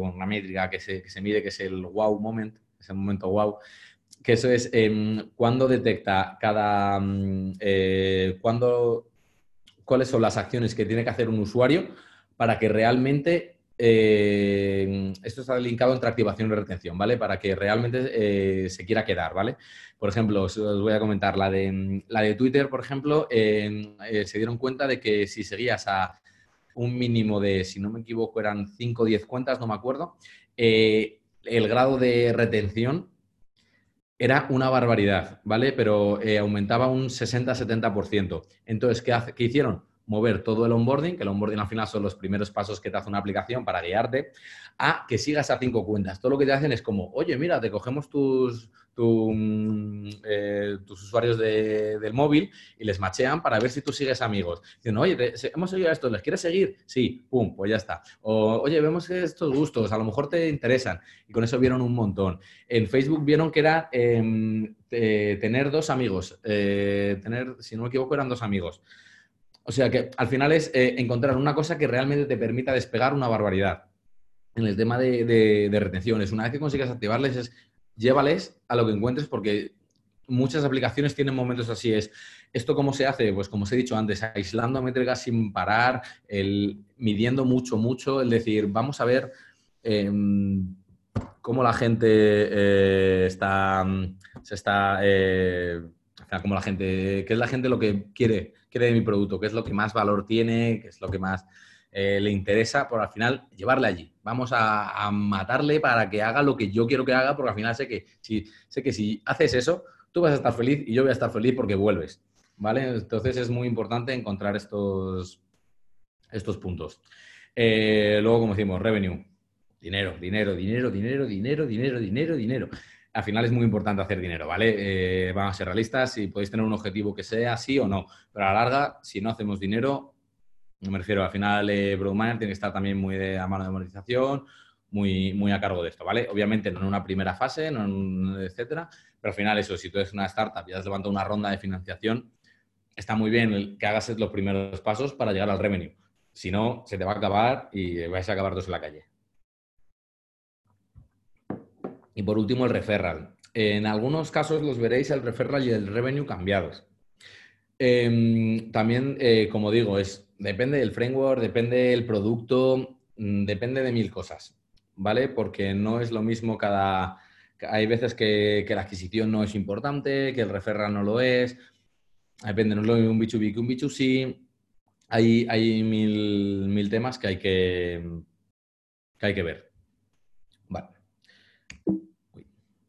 Speaker 1: una métrica que se, que se, mide, que es el wow moment, es el momento wow, que eso es em, cuando detecta cada, mm, eh, cuando, cuáles son las acciones que tiene que hacer un usuario para que realmente eh, esto está linkado entre activación y retención, ¿vale? Para que realmente eh, se quiera quedar, ¿vale? Por ejemplo, os, voy a comentar la de, la de Twitter, por ejemplo, eh, se dieron cuenta de que si seguías a un mínimo de, si no me equivoco, eran 5 o 10 cuentas, no me acuerdo, el grado de retención era una barbaridad, ¿vale? Pero aumentaba un 60-70%. Entonces, ¿qué, hace, ¿qué hicieron? Mover todo el onboarding, que el onboarding al final son los primeros pasos que te hace una aplicación para guiarte, a que sigas a cinco cuentas. Todo lo que te hacen es como, oye, mira, te cogemos tus, mm, eh, tus usuarios del móvil y les machean para ver si tú sigues amigos. Dicen, oye, hemos seguido a estos, ¿les quieres seguir? Sí, pum, pues ya está. O, oye, vemos estos gustos, a lo mejor te interesan. Y con eso vieron un montón. En Facebook vieron que era em, tener dos amigos, eh, tener, si no me equivoco, eran dos amigos. O sea que al final es eh, encontrar una cosa que realmente te permita despegar una barbaridad. En el tema de, retenciones, una vez que consigas activarles, es llévales a lo que encuentres porque muchas aplicaciones tienen momentos así. Es, ¿Esto cómo se hace? Pues como os he dicho antes, aislando métricas sin parar, el, midiendo mucho, mucho, el decir, vamos a ver em, cómo la gente eh, está, se está, eh, cómo la gente, qué es la gente lo que quiere quiere de mi producto, qué es lo que más valor tiene, qué es lo que más eh, le interesa, por al final llevarle allí. Vamos a, matarle para que haga lo que yo quiero que haga, porque al final sé que, si, sé que si haces eso, tú vas a estar feliz y yo voy a estar feliz porque vuelves. ¿Vale? Entonces es muy importante encontrar estos, estos puntos. Eh, luego, como decimos, revenue. Dinero, dinero, dinero, dinero, dinero, dinero, dinero, dinero al final es muy importante hacer dinero, ¿vale? Eh, van a ser realistas y podéis tener un objetivo que sea sí o no, pero a la larga, si no hacemos dinero, me refiero, al final eh, tiene que estar también muy de, a mano de monetización, muy, muy a cargo de esto, ¿vale? Obviamente no en una primera fase, no etcétera, pero al final eso, si tú eres una startup y has levantado una ronda de financiación, está muy bien que hagas los primeros pasos para llegar al revenue. Si no, se te va a acabar y vais a acabar todos en la calle. Y por último, el referral. En algunos casos los veréis el referral y el revenue cambiados. Em, también, eh, como digo, es, depende del framework, depende del producto, mm, depende de mil cosas, ¿vale? Porque no es lo mismo cada... Hay veces que, la adquisición no es importante, que el referral no lo es. Depende, no es lo mismo un B2B que un B2C. Hay, hay mil, mil temas que hay que, que hay que ver. Vale.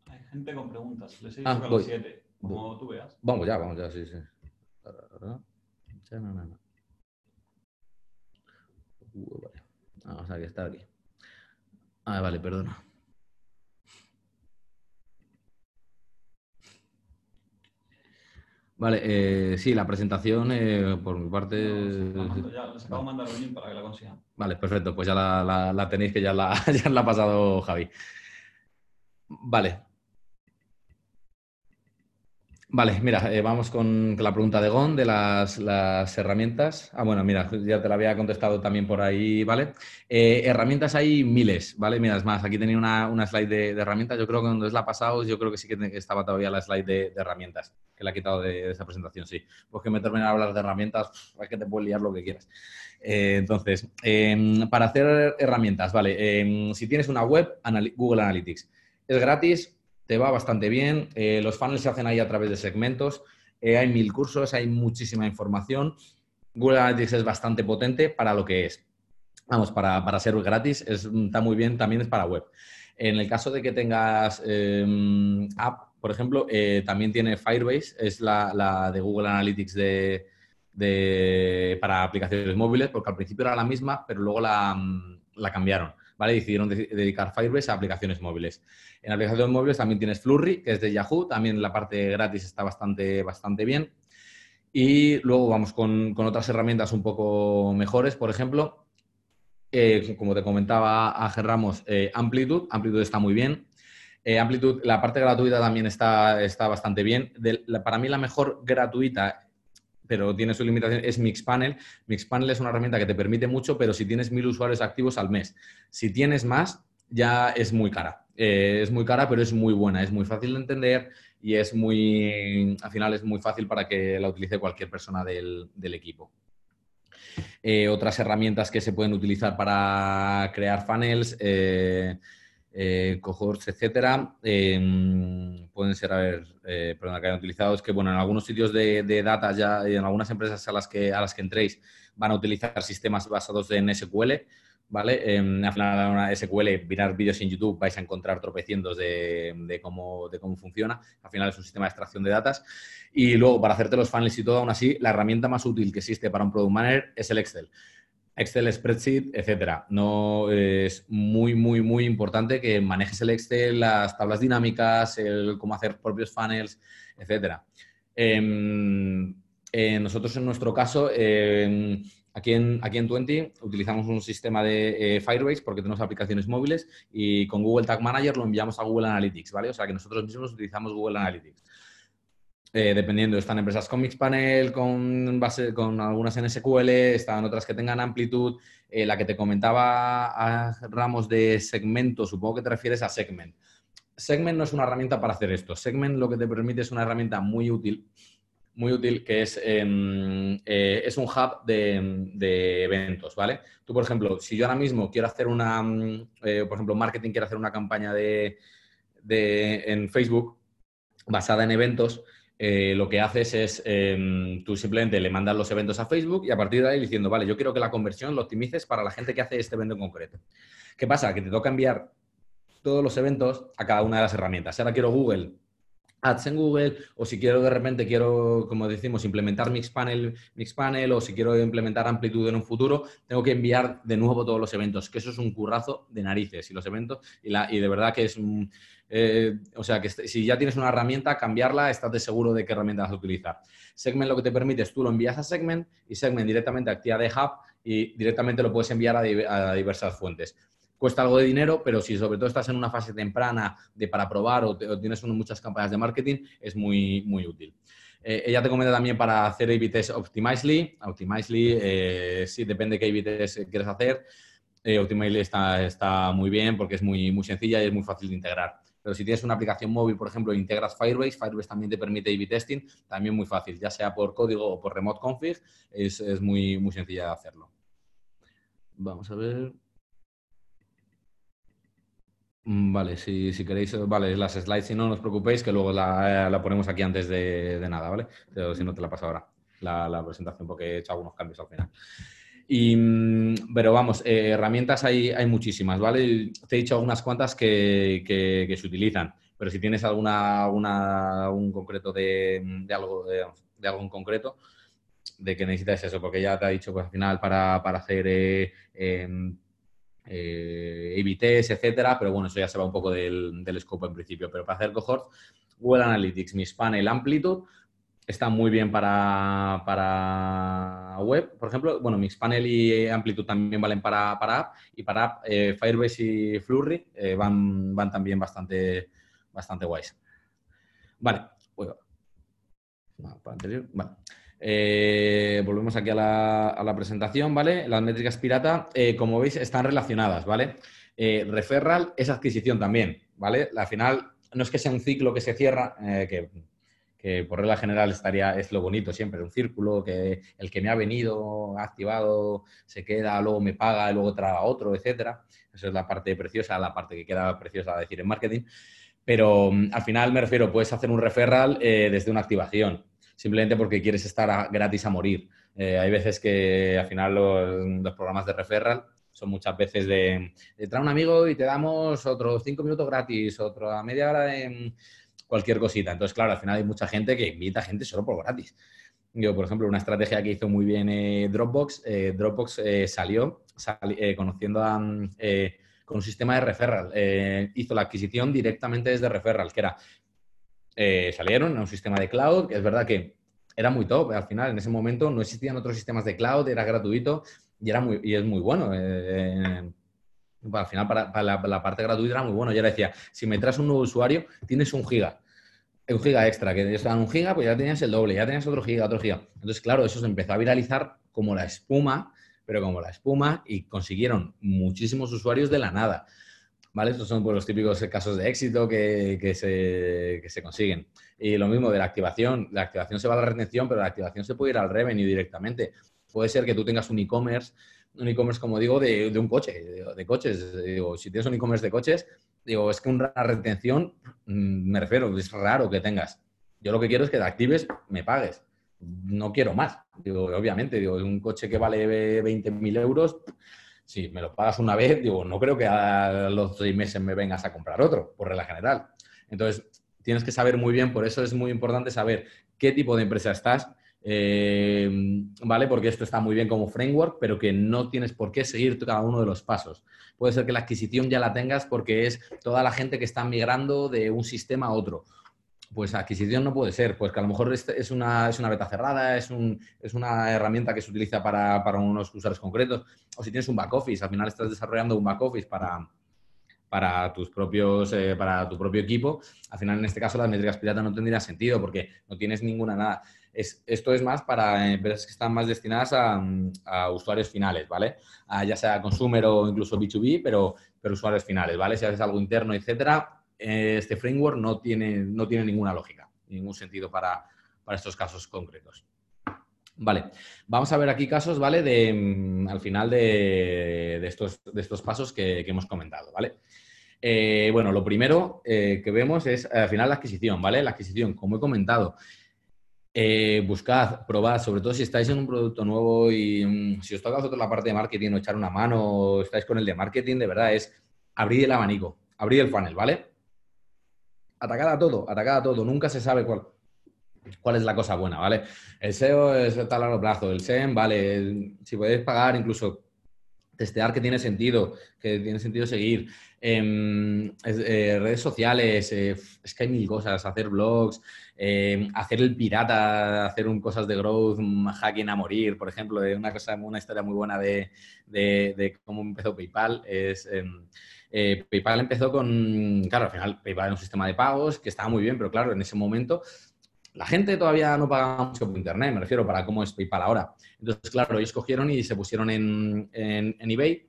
Speaker 2: Hay gente con preguntas. Les he
Speaker 1: Ah,
Speaker 2: dicho que a
Speaker 1: voy.
Speaker 2: las 7, como tú veas.
Speaker 1: Vamos ya, vamos ya, sí, sí. Uh, vale. Vamos a está aquí. Ah, vale, perdona. Vale, eh, sí, la presentación eh, por mi parte.
Speaker 2: No, ya, les acabo de mandar un link para que la consigan.
Speaker 1: Vale, perfecto, pues ya la, la- la tenéis que ya la, ya la ha pasado Javi. Vale. Vale, mira, eh, vamos con, la pregunta de Gon de las, las herramientas. Ah, bueno, mira, ya te la había contestado también por ahí, ¿vale? Eh, herramientas hay miles, ¿vale? Mira, es más, aquí tenía una, una slide de, herramientas. Yo creo que cuando es la pasado, yo creo que sí que estaba todavía la slide de, herramientas, que la he quitado de, esa presentación, sí. Pues que meterme a hablar de herramientas, es que te puedes liar lo que quieras. Eh, entonces, em, para hacer herramientas, vale, em, si tienes una web, Google Analytics. Es gratis, te va bastante bien. eh, los funnels se hacen ahí a través de segmentos. eh, hay mil cursos, hay muchísima información. Google Analytics es bastante potente para lo que es. Vamos, para, para ser gratis es- está muy bien, también es para web. En el caso de que tengas em, app, por ejemplo, eh, también tiene Firebase, es la, de Google Analytics de, para aplicaciones móviles, porque al principio era la misma, pero luego la, la cambiaron. Decidieron de- dedicar Firebase a aplicaciones móviles. En aplicaciones móviles también tienes Flurry, que es de Yahoo, también la parte gratis está bastante, bastante bien. Y luego vamos con, con otras herramientas un poco mejores, por ejemplo, eh, como te comentaba Ángel Ramos, eh, Amplitude, Amplitude está muy bien. Eh, Amplitude, la parte gratuita también está, está bastante bien. Para mí la mejor gratuita, pero tiene su limitación, es Mixpanel. Mixpanel es una herramienta que te permite mucho, pero si tienes mil usuarios activos al mes. Si tienes más, ya es muy cara. Eh, es muy cara, pero es muy buena, es muy fácil de entender y es muy, al final es muy fácil para que la utilice cualquier persona del, del equipo. Eh, otras herramientas que se pueden utilizar para crear funnels, eh, eh, cohorts, etcétera, eh, pueden ser, a ver, eh, perdona, que hayan utilizado, es que, bueno, en algunos sitios de, de data ya, en algunas empresas a las, que, a las que entréis, van a utilizar sistemas basados en SQL, ¿vale? Eh, al final, una SQL, mirar vídeos en YouTube, vais a encontrar tropecientos de, de cómo, de cómo funciona. Al final es un sistema de extracción de datos. Y luego, para hacerte los funnels y todo, aún así, la herramienta más útil que existe para un Product Manager es el Excel. Excel, spreadsheet, etcétera. No es muy, muy, muy importante que manejes el Excel, las tablas dinámicas, el cómo hacer propios funnels, etcétera. Em, eh, nosotros, en nuestro caso, em, aquí, en, aquí en Twenty utilizamos un sistema de eh, Firebase porque tenemos aplicaciones móviles y con Google Tag Manager lo enviamos a Google Analytics, ¿vale? O sea que nosotros mismos utilizamos Google Analytics. Eh, dependiendo, están empresas con Mixpanel, con, base, con algunas en SQL, están otras que tengan amplitud. Eh, la que te comentaba Ramos de segmento, supongo que te refieres a Segment. Segment no es una herramienta para hacer esto. Segment lo que te permite es una herramienta muy útil, muy útil, que es, eh, eh, es un hub de, de, eventos, ¿vale? Tú, por ejemplo, si yo ahora mismo quiero hacer una, por ejemplo, marketing quiere hacer una campaña de, de, en Facebook basada en eventos, eh, lo que haces es, eh, tú simplemente le mandas los eventos a Facebook y a partir de ahí diciendo, vale, yo quiero que la conversión lo optimices para la gente que hace este evento en concreto. ¿Qué pasa? Que te toca enviar todos los eventos a cada una de las herramientas. Si ahora quiero Google, Ads en Google, o si quiero de repente, quiero, como decimos, implementar Mixpanel, Mixpanel, o si quiero implementar Amplitude en un futuro, tengo que enviar de nuevo todos los eventos, que eso es un currazo de narices. Y los eventos, y, la, y de verdad que es un... Eh, o sea, que si ya tienes una herramienta, cambiarla, estás seguro de qué herramienta vas a utilizar. Segment lo que te permite es tú lo envías a Segment y Segment directamente activa de Hub y directamente lo puedes enviar a, di a diversas fuentes cuesta algo de dinero, pero si sobre todo estás en una fase temprana de para probar o, tienes muchas campañas de marketing, es muy, muy útil. Eh, ella te comenta también para hacer A-B test Optimizely. Optimizely, eh, sí, depende de qué A-B quieres hacer. Eh, Optimizely está, está muy bien porque es muy, muy sencilla y es muy fácil de integrar. Pero si tienes una aplicación móvil, por ejemplo, integras Firebase, Firebase también te permite A-B testing, también muy fácil, ya sea por código o por remote config, es, es muy, muy sencilla de hacerlo. Vamos a ver. Mm, vale, si, si queréis, vale, las slides, si no, no os preocupéis, que luego la, la ponemos aquí antes de, de nada, ¿vale? Pero si no, te la paso ahora, la, la presentación, porque he hecho algunos cambios al final. Y, mm, pero vamos, eh, herramientas hay, hay muchísimas, ¿vale? Te he dicho algunas cuantas que, se utilizan, pero si tienes alguna, alguna un concreto de, algo, de, de, algo en concreto, de que necesitas eso, porque ya te ha dicho, pues al final para, para hacer... Eh, eh, eh, etcétera, pero bueno, eso ya se va un poco del, del scope en principio. Pero para hacer cohort, Google Analytics, Mixpanel, Amplitude está muy bien para, para web, por ejemplo. Bueno, Mixpanel y Amplitude también valen para, para app y para app eh, Firebase y Flurry eh, van, van también bastante, bastante guays. Vale, bueno, para anterior, vale. Eh, volvemos aquí a la, a la, presentación, ¿vale? Las métricas pirata, como veis, están relacionadas, ¿vale? Referral es adquisición también, ¿vale? Al final, no es que sea un ciclo que se cierra, que, que, por regla general estaría, es lo bonito siempre, un círculo que el que me ha venido, ha activado, se queda, luego me paga, luego trae a otro, etcétera. Esa es la parte preciosa, la parte que queda preciosa decir en marketing. Pero mm, al final me refiero, puedes hacer un referral desde una activación simplemente porque quieres estar a, gratis a morir. Eh, hay veces que al final los, los, programas de referral son muchas veces de, de trae un amigo y te damos otros cinco minutos gratis, otra media hora de cualquier cosita. Entonces, claro, al final hay mucha gente que invita a gente solo por gratis. Yo, por ejemplo, una estrategia que hizo muy bien eh, Dropbox, eh, Dropbox eh, salió sali, conociendo a, con un sistema de referral. hizo la adquisición directamente desde referral, que era salieron a un sistema de cloud, que es verdad que era muy top. Al final, en ese momento no existían otros sistemas de cloud, era gratuito y, era muy, y es muy bueno. Eh, al final, para, para la, parte gratuita era muy bueno. Yo le decía, si me traes un nuevo usuario, tienes un giga. Un giga extra, que ellos un giga, pues ya tenías el doble, ya tenías otro giga, otro giga. Entonces, claro, eso se empezó a viralizar como la espuma, pero como la espuma, y consiguieron muchísimos usuarios de la nada. ¿vale? Estos son pues, los típicos casos de éxito que, que, se, que, se, consiguen. Y lo mismo de la activación. La activación se va a la retención, pero la activación se puede ir al revenue directamente. Puede ser que tú tengas un e-commerce, un e-commerce, como digo, de, un coche, de, de coches. Digo, si tienes un e-commerce de coches, digo, es que una retención, mm, me refiero, es raro que tengas. Yo lo que quiero es que te actives, me pagues. No quiero más. Digo, obviamente, digo, un coche que vale 20.000 euros, si me lo pagas una vez, digo, no creo que a los seis meses me vengas a comprar otro, por regla general. Entonces, tienes que saber muy bien, por eso es muy importante saber qué tipo de empresa estás, eh, ¿vale? Porque esto está muy bien como framework, pero que no tienes por qué seguir cada uno de los pasos. Puede ser que la adquisición ya la tengas porque es toda la gente que está migrando de un sistema a otro pues adquisición no puede ser, pues que a lo mejor es una, es una beta cerrada, es, un, es una herramienta que se utiliza para, para, unos usuarios concretos, o si tienes un back office, al final estás desarrollando un back office para, para, tus propios, eh, para tu propio equipo, al final en este caso las métricas pirata no tendría sentido porque no tienes ninguna nada. Es, esto es más para empresas que están más destinadas a, a usuarios finales, ¿vale? Ya sea consumer o incluso B2B, pero, usuarios finales, ¿vale? Si haces algo interno, etcétera, este framework no tiene, no tiene ninguna lógica, ningún sentido para, para estos casos concretos. Vale, vamos a ver aquí casos, ¿vale? De, mm, al final de, estos, de estos pasos que, que, hemos comentado, ¿vale? Eh, bueno, lo primero eh, que vemos es al final la adquisición, ¿vale? La adquisición, como he comentado, eh, buscad, probad, sobre todo si estáis en un producto nuevo y um, si os toca a vosotros la parte de marketing o echar una mano o estáis con el de marketing, de verdad es abrir el abanico, abrir el funnel, ¿vale? atacad a todo, atacad a todo. Nunca se sabe cuál, cuál es la cosa buena, ¿vale? El SEO es a largo plazo, el SEM, vale, si podéis pagar, incluso testear que tiene sentido, que tiene sentido seguir. Eh, eh, redes sociales, eh, es que hay mil cosas, hacer blogs, eh, hacer el pirata, hacer un, cosas de growth, hacking a morir, por ejemplo, una cosa, una historia muy buena de, de, de cómo empezó PayPal es em, eh, PayPal empezó con, claro, al final PayPal era un sistema de pagos que estaba muy bien, pero claro, en ese momento la gente todavía no pagaba mucho por Internet, me refiero, para cómo es PayPal ahora. Entonces, claro, ellos cogieron y se pusieron en, en, en eBay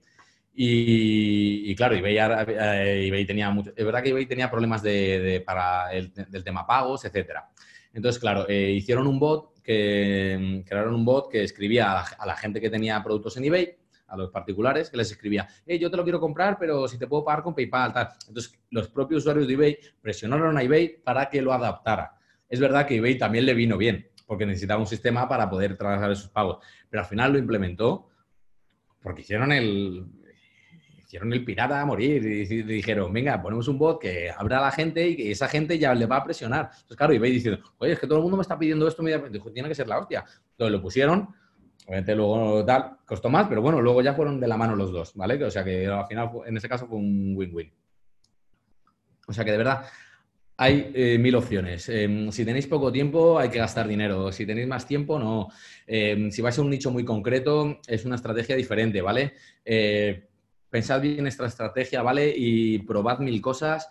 Speaker 1: y, y, claro, eBay, eh, eBay, tenía mucho, es verdad que eBay tenía problemas de, de, para el del tema pagos, etcétera. Entonces, claro, eh, hicieron un bot que crearon un bot que escribía a la, a la, gente que tenía productos en eBay a los particulares, que les escribía, hey, yo te lo quiero comprar, pero si te puedo pagar con PayPal, tal. Entonces, los propios usuarios de eBay presionaron a eBay para que lo adaptara. Es verdad que eBay también le vino bien, porque necesitaba un sistema para poder trasladar esos pagos, pero al final lo implementó porque hicieron el, hicieron el pirata a morir y, dijeron, venga, ponemos un bot que abra a la gente y que esa gente ya le va a presionar. Entonces, claro, eBay diciendo, oye, es que todo el mundo me está pidiendo esto inmediatamente. Dijo, tiene que ser la hostia. Entonces lo pusieron, obviamente luego tal, costó más, pero bueno, luego ya fueron de la mano los dos, ¿vale? O sea que al final, en ese caso, fue un win-win. O sea que de verdad, hay eh, mil opciones. Em, si tenéis poco tiempo, hay que gastar dinero. Si tenéis más tiempo, no. Em, si vais a un nicho muy concreto, es una estrategia diferente, ¿vale? Eh, pensad bien esta estrategia, ¿vale? Y probad mil cosas.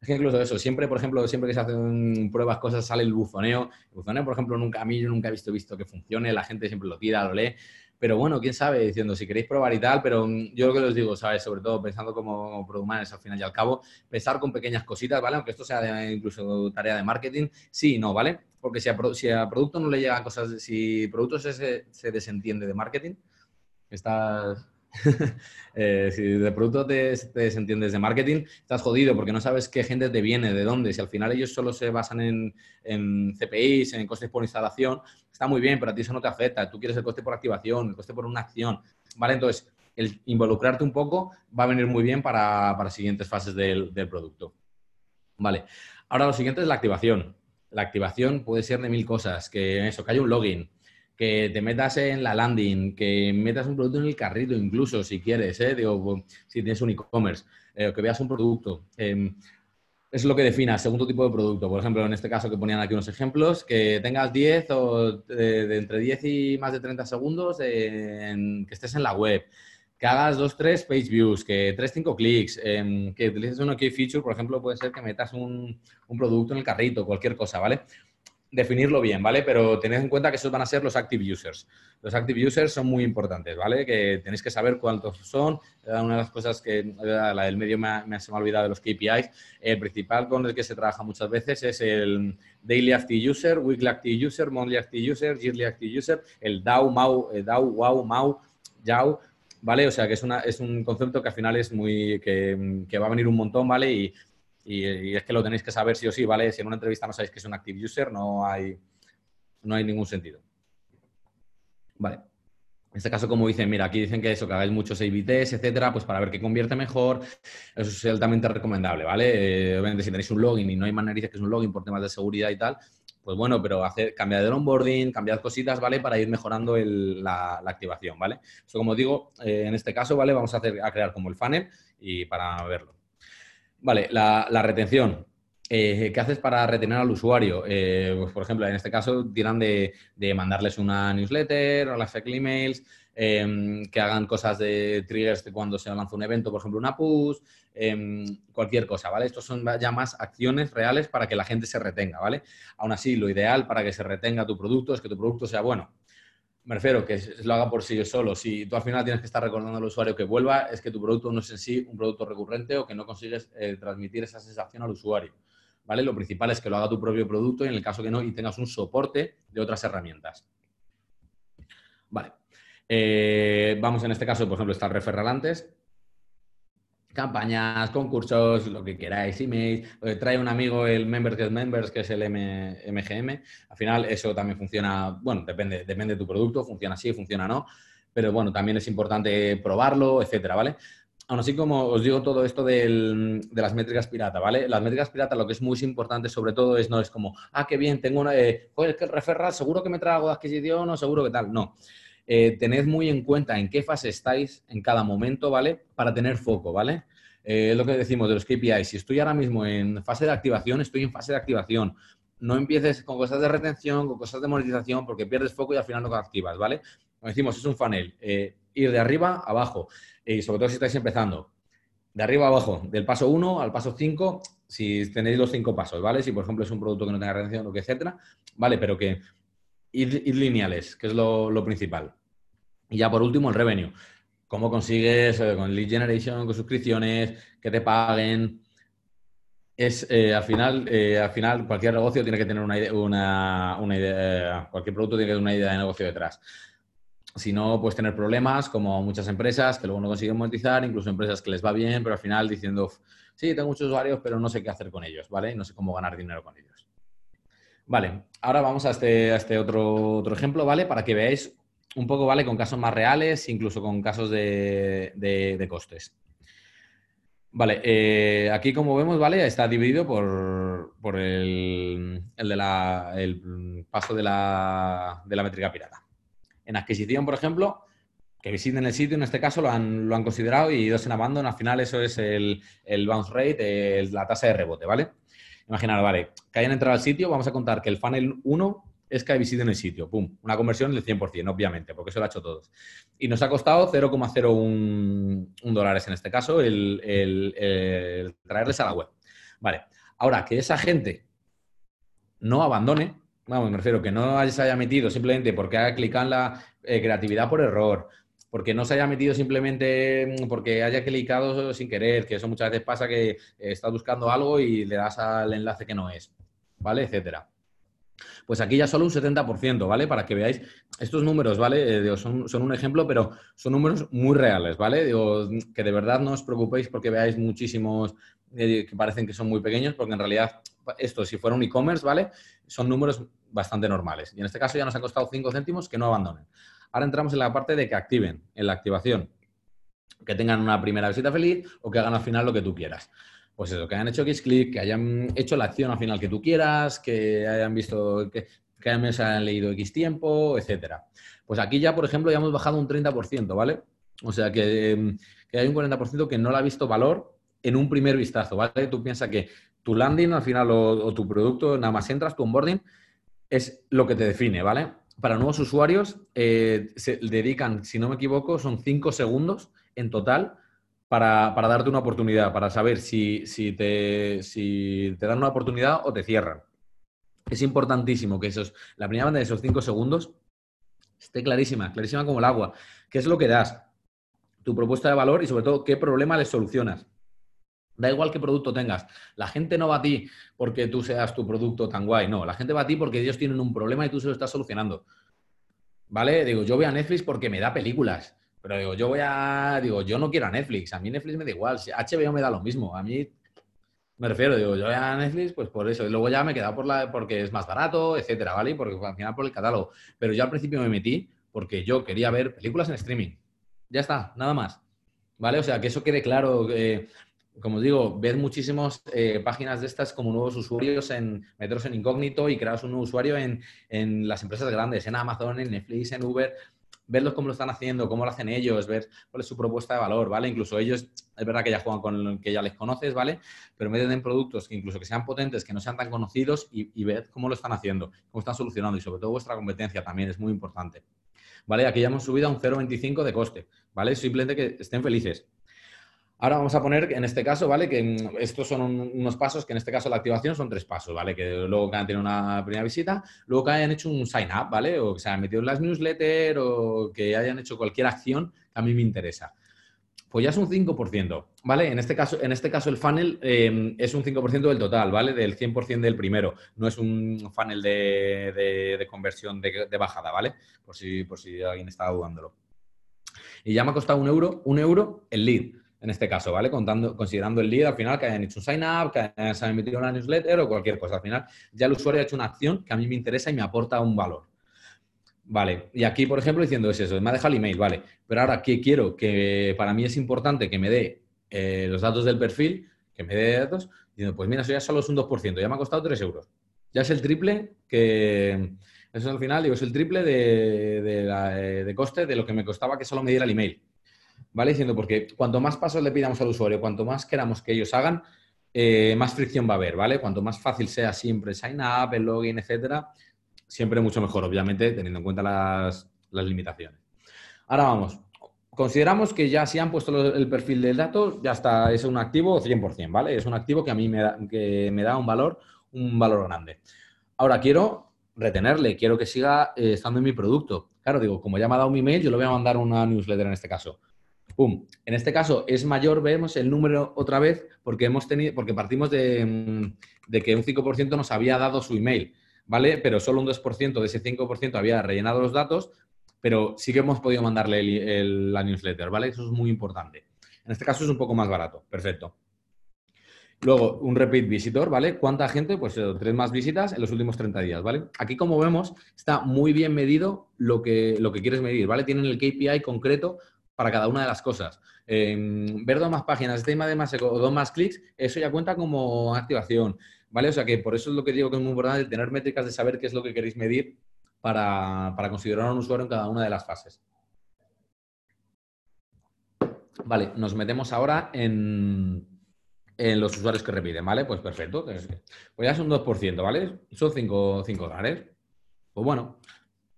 Speaker 1: Es que incluso eso, siempre, por ejemplo, siempre que se hacen pruebas, cosas, sale el bufoneo. El bufoneo, por ejemplo, nunca, a mí yo nunca he visto, visto que funcione, la gente siempre lo tira, lo lee. Pero bueno, quién sabe, diciendo si queréis probar y tal, pero mm, yo lo que os digo, ¿sabes? Sobre todo pensando como produmanes al final y al cabo, pensar con pequeñas cositas, ¿vale? Aunque esto sea incluso tarea de marketing, sí no, ¿vale? Porque si a, si a producto no le llegan cosas, si producto se, se desentiende de marketing, estás Eh, si de producto te, desentiendes de marketing, estás jodido porque no sabes qué gente te viene, de dónde. Si al final ellos solo se basan en, en CPIs, en costes por instalación, está muy bien, pero a ti eso no te afecta. Tú quieres el coste por activación, el coste por una acción. ¿Vale? Entonces, el involucrarte un poco va a venir muy bien para, para siguientes fases del, del producto. Vale. Ahora lo siguiente es la activación. La activación puede ser de mil cosas, que eso, que haya un login, que te metas en la landing, que metas un producto en el carrito incluso, si quieres, ¿eh? Digo, si tienes un e-commerce, eh, que veas un producto. Em, es lo que defina segundo tipo de producto. Por ejemplo, en este caso que ponían aquí unos ejemplos, que tengas 10 o de, entre 10 y más de 30 segundos que estés en la web, que hagas 2, 3 page views, que 3, 5 clics, em, que utilices un key feature, por ejemplo, puede ser que metas un producto en el carrito, cualquier cosa, ¿vale? Definirlo bien, ¿vale? Pero tened en cuenta que esos van a ser los active users. Los active users son muy importantes, ¿vale? Que tenéis que saber cuántos son. Una de las cosas que la del medio me, se me ha olvidado de los KPIs. El principal con el que se trabaja muchas veces es el Daily Active User, Weekly Active User, Monthly Active User, Yearly Active User, el DAO, MAU, eh, DAO, WOW, MAU, YAU, ¿vale? O sea, que es, una, es un concepto que al final es muy, que, que va a venir un montón, ¿vale? Y y, es que lo tenéis que saber sí o sí, ¿vale? Si en una entrevista no sabéis que es un active user, no hay, no hay ningún sentido. Vale. En este caso, como dicen, mira, aquí dicen que eso, que hagáis muchos ABTs, etcétera, pues para ver qué convierte mejor, eso es altamente recomendable, ¿vale? Eh, obviamente, si tenéis un login y no hay manera que es un login por temas de seguridad y tal, pues bueno, pero hacer, cambiar el onboarding, cambiar cositas, ¿vale? Para ir mejorando la, activación, ¿vale? Eso, como digo, eh, en este caso, ¿vale? Vamos a, hacer, a crear como el funnel y para verlo. Vale, la, retención. Eh, ¿Qué haces para retener al usuario? Eh, pues, por ejemplo, en este caso, tiran de, mandarles una newsletter o las emails, em, que hagan cosas de triggers de cuando se lanza un evento, por ejemplo, una push, em, cualquier cosa, ¿vale? Estos son ya más acciones reales para que la gente se retenga, ¿vale? Aún así, lo ideal para que se retenga tu producto es que tu producto sea bueno me refiero que lo haga por sí solo. Si tú al final tienes que estar recordando al usuario que vuelva, es que tu producto no es en sí un producto recurrente o que no consigues eh, transmitir esa sensación al usuario. ¿Vale? Lo principal es que lo haga tu propio producto y en el caso que no, y tengas un soporte de otras herramientas. Vale. Eh, vamos en este caso, por ejemplo, está el referral antes campañas, concursos, lo que queráis, emails. Eh, trae un amigo el Members Get Members, que es el MGM. Al final, eso también funciona, bueno, depende, depende de tu producto, funciona así, funciona no. Pero bueno, también es importante probarlo, etcétera, ¿vale? Aún así, como os digo todo esto de las métricas pirata, ¿vale? Las métricas pirata lo que es muy importante sobre todo es no es como, ah, qué bien, tengo una, eh, es que referral seguro que me trago de adquisición o seguro que tal. No. Eh, tened muy en cuenta en qué fase estáis en cada momento, ¿vale? Para tener foco, ¿vale? Eh, lo que decimos de los KPIs. Si estoy ahora mismo en fase de activación, estoy en fase de activación. No empieces con cosas de retención, con cosas de monetización, porque pierdes foco y al final no activas, ¿vale? Como decimos, es un funnel. Eh, ir de arriba a abajo. Y sobre todo si estáis empezando. De arriba a abajo, del paso 1 al paso 5, si tenéis los cinco pasos, ¿vale? Si, por ejemplo, es un producto que no tenga retención o que etcétera, ¿vale? Pero que ir, lineales, que es lo, principal. Y ya por último, el revenue. ¿Cómo consigues eh, con lead generation, con suscripciones, que te paguen? Es, eh, al, final, eh, al final, cualquier negocio tiene que tener una idea, una, idea cualquier producto tiene que tener una idea de negocio detrás. si no, puedes tener problemas como muchas empresas que luego no consiguen monetizar, incluso empresas que les va bien, pero al final diciendo, sí, tengo muchos usuarios, pero no sé qué hacer con ellos, ¿vale? No sé cómo ganar dinero con ellos. Vale, ahora vamos a este, este otro, otro ejemplo, ¿vale? Para que veáis un poco, ¿vale? Con casos más reales, incluso con casos de, de, costes. Vale, eh, aquí como vemos, ¿vale? Está dividido por, por el, el, de la, el paso de la, de la métrica pirata. En adquisición, por ejemplo, que visiten el sitio, en este caso lo han, lo han considerado y dos en abandono, al final eso es el, el bounce rate, la tasa de rebote, ¿vale? Imaginar, vale, que hayan entrado al sitio, vamos a contar que el funnel 1 es que hay visita en el sitio, pum, una conversión del 100%, obviamente, porque eso lo ha hecho todos. Y nos ha costado 0,01 dólares en este caso el, traerles a la web. Vale, ahora que esa gente no abandone, vamos, me refiero que no se haya metido simplemente porque haya clicado en la eh, creatividad por error, porque no se haya metido simplemente mm, porque haya clicado sin querer, que eso muchas veces pasa que eh, estás buscando algo y le das al enlace que no es, ¿vale? Etcétera. Pues aquí ya solo un 70%, ¿vale? Para que veáis estos números, ¿vale? Eh, son, son, un ejemplo, pero son números muy reales, ¿vale? Digo, que de verdad no os preocupéis porque veáis muchísimos que parecen que son muy pequeños, porque en realidad esto, si fuera un e-commerce, ¿vale? Son números bastante normales. Y en este caso ya nos ha costado 5 céntimos que no abandonen. Ahora entramos en la parte de que activen, en la activación. Que tengan una primera visita feliz o que hagan al final lo que tú quieras. Pues eso, que hayan hecho X-Click, que hayan hecho la acción al final que tú quieras, que hayan visto, que, que hayan leído X tiempo, etcétera. Pues aquí ya, por ejemplo, ya hemos bajado un 30%, ¿vale? O sea que, hay un 40% que no le ha visto valor en un primer vistazo, ¿vale? Tú piensas que tu landing al final o, tu producto, nada más entras, tu onboarding, es lo que te define, ¿vale? Para nuevos usuarios eh, se dedican, si no me equivoco, son cinco segundos en total para, darte una oportunidad, para saber si, te, si te dan una oportunidad o te cierran. Es importantísimo que esos, la primera banda de esos cinco segundos esté clarísima, clarísima como el agua. ¿Qué es lo que das? Tu propuesta de valor y sobre todo qué problema les solucionas. Da igual qué producto tengas. La gente no va a ti porque tú seas tu producto tan guay. No, la gente va a ti porque ellos tienen un problema y tú se lo estás solucionando. ¿Vale? Digo, yo voy a Netflix porque me da películas. Pero digo, yo voy a. Digo, yo no quiero a Netflix. A mí Netflix me da igual. HBO me da lo mismo. A mí. Me refiero, digo, yo voy a Netflix, pues por eso. Y luego ya me he quedado por la, porque es más barato, etcétera, ¿vale? Porque al final por el catálogo. Pero yo al principio me metí porque yo quería ver películas en streaming. Ya está, nada más. ¿Vale? O sea, que eso quede claro. Eh, como digo, ved muchísimas eh, páginas de estas como nuevos usuarios en meteros en incógnito y crearos un nuevo usuario en, las empresas grandes, en Amazon, en Netflix, en Uber, verlos cómo lo están haciendo, cómo lo hacen ellos, ver cuál es su propuesta de valor, ¿vale? Incluso ellos, es verdad que ya juegan con que ya les conoces, ¿vale? Pero meten en productos que incluso que sean potentes, que no sean tan conocidos y, y ved cómo lo están haciendo, cómo están solucionando y sobre todo vuestra competencia también es muy importante. ¿Vale? Aquí ya hemos subido a un 0,25 de coste, ¿vale? Simplemente que estén felices. Ahora vamos a poner, en este caso, ¿vale? Que mm, estos son unos pasos, que en este caso la activación son tres pasos, ¿vale? Que luego que hayan tenido una primera visita, luego que hayan hecho un sign up, ¿vale? O que se hayan metido en las newsletters o que hayan hecho cualquier acción que a mí me interesa. Pues ya es un 5%, ¿vale? En este caso, en este caso el funnel em, es un 5% del total, ¿vale? Del 100% del primero. No es un funnel de, conversión de, bajada, ¿vale? Por si, por si alguien estaba dudándolo. Y ya me ha costado un euro, un euro el lead en este caso, ¿vale? Contando, considerando el lead al final que hayan hecho un sign up, que hayan, se emitido una newsletter o cualquier cosa. Al final ya el usuario ha hecho una acción que a mí me interesa y me aporta un valor. Vale, y aquí, por ejemplo, diciendo es eso, me ha dejado el email, vale, pero ahora, ¿qué quiero? Que para mí es importante que me dé eh, los datos del perfil, que me dé datos, diciendo, pues mira, eso ya solo es un 2%, ya me ha costado 3 euros. Ya es el triple que, eso al final, digo, es el triple de, de, de coste de lo que me costaba que solo me diera el email. ¿Vale? Diciendo, porque cuanto más pasos le pidamos al usuario, cuanto más queramos que ellos hagan, eh, más fricción va a haber, ¿vale? Cuanto más fácil sea siempre sign up, el login, etcétera, siempre mucho mejor, obviamente, teniendo en cuenta las, limitaciones. Ahora vamos. Consideramos que ya si han puesto el perfil del dato, ya está, es un activo 100%, ¿vale? Es un activo que a mí me da, que me da un valor, un valor grande. Ahora quiero retenerle, quiero que siga eh, estando en mi producto. Claro, digo, como ya me ha dado mi email, yo le voy a mandar una newsletter en este caso. ¡Pum! En este caso es mayor, vemos el número otra vez, porque hemos tenido, porque partimos de, mm, que un 5% nos había dado su email, ¿vale? Pero solo un 2% de ese 5% había rellenado los datos, pero sí que hemos podido mandarle la newsletter, ¿vale? Eso es muy importante. En este caso es un poco más barato, perfecto. Luego, un repeat visitor, ¿vale? ¿Cuánta gente? Pues eh, tres más visitas en los últimos 30 días, ¿vale? Aquí, como vemos, está muy bien medido lo que, lo que quieres medir, ¿vale? Tienen el KPI concreto para cada una de las cosas. Eh, ver dos más páginas, este de más o dos más clics, eso ya cuenta como activación, ¿vale? O sea que por eso es lo que digo que es muy importante tener métricas de saber qué es lo que queréis medir para, para considerar a un usuario en cada una de las fases. Vale, nos metemos ahora en, en los usuarios que repiten, ¿vale? Pues perfecto. Pues ya es un 2%, ¿vale? Son 5, dólares. Pues bueno,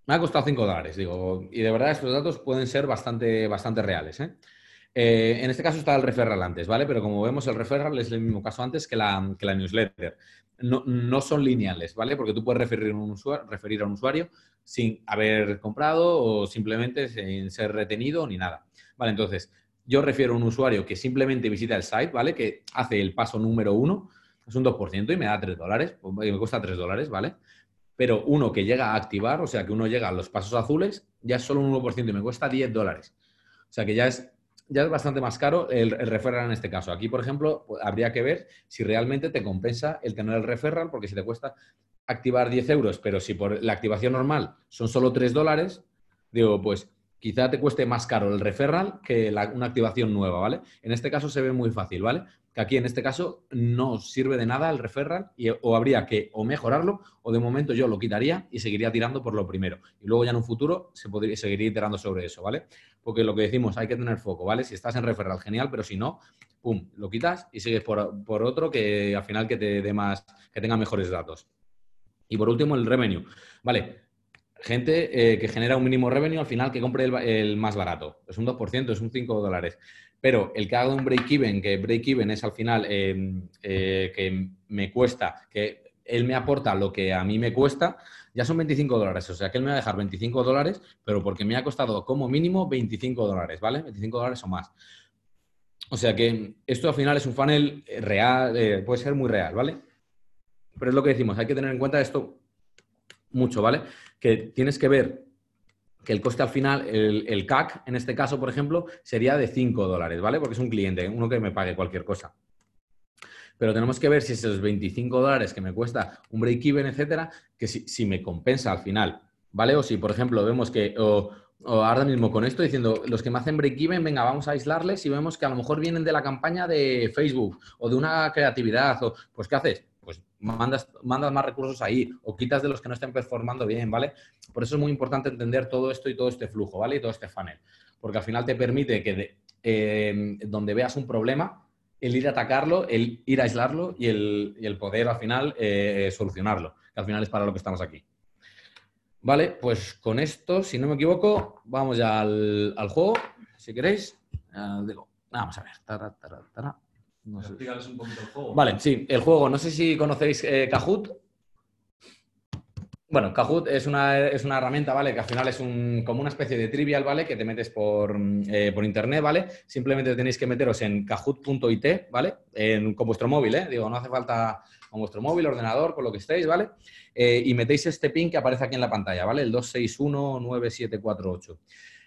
Speaker 1: me ha costado 5 dólares, digo. Y de verdad estos datos pueden ser bastante, bastante reales, ¿eh? Eh, en este caso está el referral antes, ¿vale? Pero como vemos, el referral es el mismo caso antes que la, newsletter. No, no son lineales, ¿vale? Porque tú puedes referir un usuario, referir a un usuario sin haber comprado o simplemente sin ser retenido ni nada. Vale, entonces, yo refiero a un usuario que simplemente visita el site, ¿vale? Que hace el paso número uno, es un 2% y me da 3 dólares, pues, me cuesta 3 dólares, ¿vale? Pero uno que llega a activar, o sea, que uno llega a los pasos azules, ya es solo un 1% y me cuesta 10 dólares. O sea, que ya es, ya es bastante más caro el, el referral en este caso. Aquí, por ejemplo, pues, habría que ver si realmente te compensa el tener el referral, porque si te cuesta activar 10 euros, pero si por la activación normal son solo 3 dólares, digo, pues quizá te cueste más caro el referral que una activación nueva, ¿vale? En este caso se ve muy fácil, ¿vale? Que aquí en este caso no sirve de nada el referral y, o habría que o mejorarlo o de momento yo lo quitaría y seguiría tirando por lo primero. Y luego ya en un futuro se podría, seguiría iterando sobre eso, ¿vale? Porque lo que decimos, hay que tener foco, ¿vale? Si estás en referral, genial, pero si no, pum, lo quitas y sigues por, por otro que al final que te dé más, que tenga mejores datos. Y por último, el revenue. Vale, gente eh, que genera un mínimo revenue al final que compre el, más barato. Es un 2%, es un 5 dólares. Pero el que haga un break-even, que break-even es al final eh, eh, que me cuesta, que él me aporta lo que a mí me cuesta, ya son 25 dólares. O sea que él me va a dejar 25 dólares, pero porque me ha costado como mínimo 25 dólares, ¿vale? 25 dólares o más. O sea que esto al final es un funnel eh, real, puede ser muy real, ¿vale? Pero es lo que decimos, hay que tener en cuenta esto mucho, ¿vale? Que tienes que ver que el coste al final, el, el CAC, en este caso, por ejemplo, sería de 5 dólares, ¿vale? Porque es un cliente, uno que me pague cualquier cosa. Pero tenemos que ver si esos 25 dólares que me cuesta un break-even, etcétera, que si, si me compensa al final, ¿vale? O si, por ejemplo, vemos que, o, o ahora mismo con esto diciendo, los que me hacen break-even, venga, vamos a aislarles y vemos que a lo mejor vienen de la campaña de Facebook o de una creatividad, o pues ¿qué haces? Mandas, mandas más recursos ahí o quitas de los que no estén performando bien, ¿vale? Por eso es muy importante entender todo esto y todo este flujo, ¿vale? Y todo este funnel. Porque al final te permite que de- eh, donde veas un problema, el ir a atacarlo, el ir a aislarlo y el, el poder al final eh, solucionarlo, que al final es para lo que estamos aquí. Vale, pues con esto, si no me equivoco, vamos ya al, al juego, si queréis. Ah, digo, vamos a ver. Tara. No sé.
Speaker 2: Explícales un poquito el juego.
Speaker 1: Vale, sí, el juego. No sé si conocéis eh, Kahoot. Bueno, Kahoot es una, es una herramienta, ¿vale? Que al final es un, como una especie de trivial, ¿vale? Que te metes por, eh, por internet, ¿vale? Simplemente tenéis que meteros en kahoot.it, ¿vale? En- con vuestro móvil, ¿eh? Digo, no hace falta con vuestro móvil, ordenador, con lo que estéis, ¿vale? Eh, y metéis este pin que aparece aquí en la pantalla, ¿vale? El 2619748.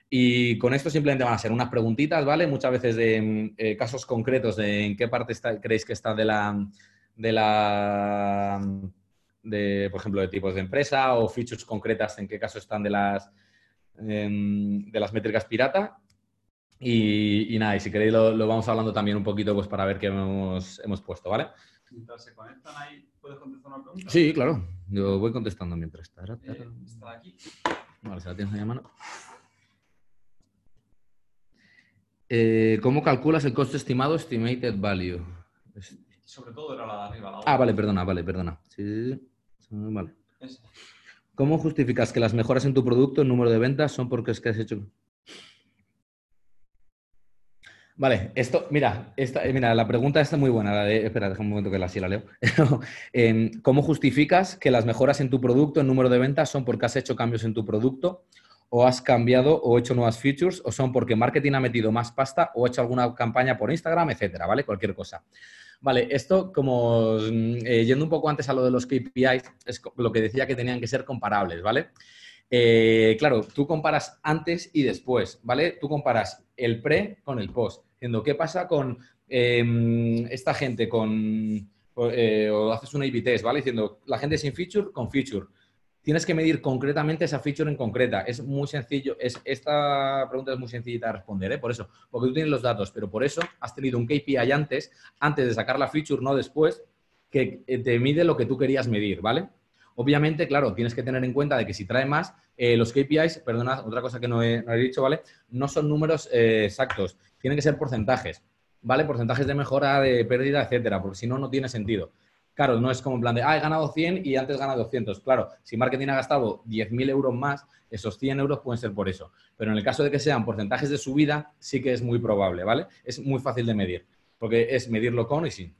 Speaker 1: Y con esto simplemente van a ser unas preguntitas, ¿vale? Muchas veces de mm, eh, casos concretos de en qué parte está, creéis que está de la, de la, de, por ejemplo, de tipos de empresa o features concretas en qué caso están de las, em, de las métricas pirata. Y, y nada, y si queréis lo, lo vamos hablando también un poquito pues para ver qué hemos, hemos puesto, ¿vale?
Speaker 2: Mientras se conectan ahí, ¿puedes contestar una pregunta?
Speaker 1: Sí, claro. Yo voy contestando mientras. Tara,
Speaker 2: Eh,
Speaker 1: tara.
Speaker 2: está aquí.
Speaker 1: Vale, se la tienes ahí a mano. Eh, ¿Cómo calculas el coste estimado, estimated value?
Speaker 2: Sobre todo era la de arriba. La
Speaker 1: Ah, vale, perdona, vale, perdona. Sí, sí, sí. Vale. ¿Cómo justificas que las mejoras en tu producto, el número de ventas, son porque es que has hecho... Vale, esto, mira, esta, eh, mira, la pregunta está muy buena. La de, espera, déjame un momento que la, sí la leo. Em, ¿Cómo justificas que las mejoras en tu producto, el número de ventas, son porque has hecho cambios en tu producto o has cambiado o hecho nuevas features o son porque marketing ha metido más pasta o ha hecho alguna campaña por Instagram, etcétera, ¿vale? Cualquier cosa. Vale, esto como mm, eh, yendo un poco antes a lo de los KPIs, es lo que decía que tenían que ser comparables, ¿vale? Eh, claro, tú comparas antes y después, ¿vale? Tú comparas el pre con el post. Diciendo, ¿qué pasa con em, esta gente con... eh, o haces un A-B test, ¿vale? Diciendo, la gente sin feature con feature. Tienes que medir concretamente esa feature en concreta. Es muy sencillo. Es, esta pregunta es muy sencillita de responder, ¿eh? Por eso, porque tú tienes los datos, pero por eso has tenido un KPI antes, antes de sacar la feature, no después, que eh, te mide lo que tú querías medir, ¿vale? Obviamente, claro, tienes que tener en cuenta de que si trae más, eh, los KPIs, perdona, otra cosa que no he, dicho, ¿vale? No son números eh, exactos, tienen que ser porcentajes, ¿vale? Porcentajes de mejora, de pérdida, etcétera, porque si no, no tiene sentido. Claro, no es como en plan de, ah, he ganado 100 y antes gana 200. Claro, si marketing ha gastado 10.000 euros más, esos 100 euros pueden ser por eso. Pero en el caso de que sean porcentajes de subida, sí que es muy probable, ¿vale? Es muy fácil de medir, porque es medirlo con y sin.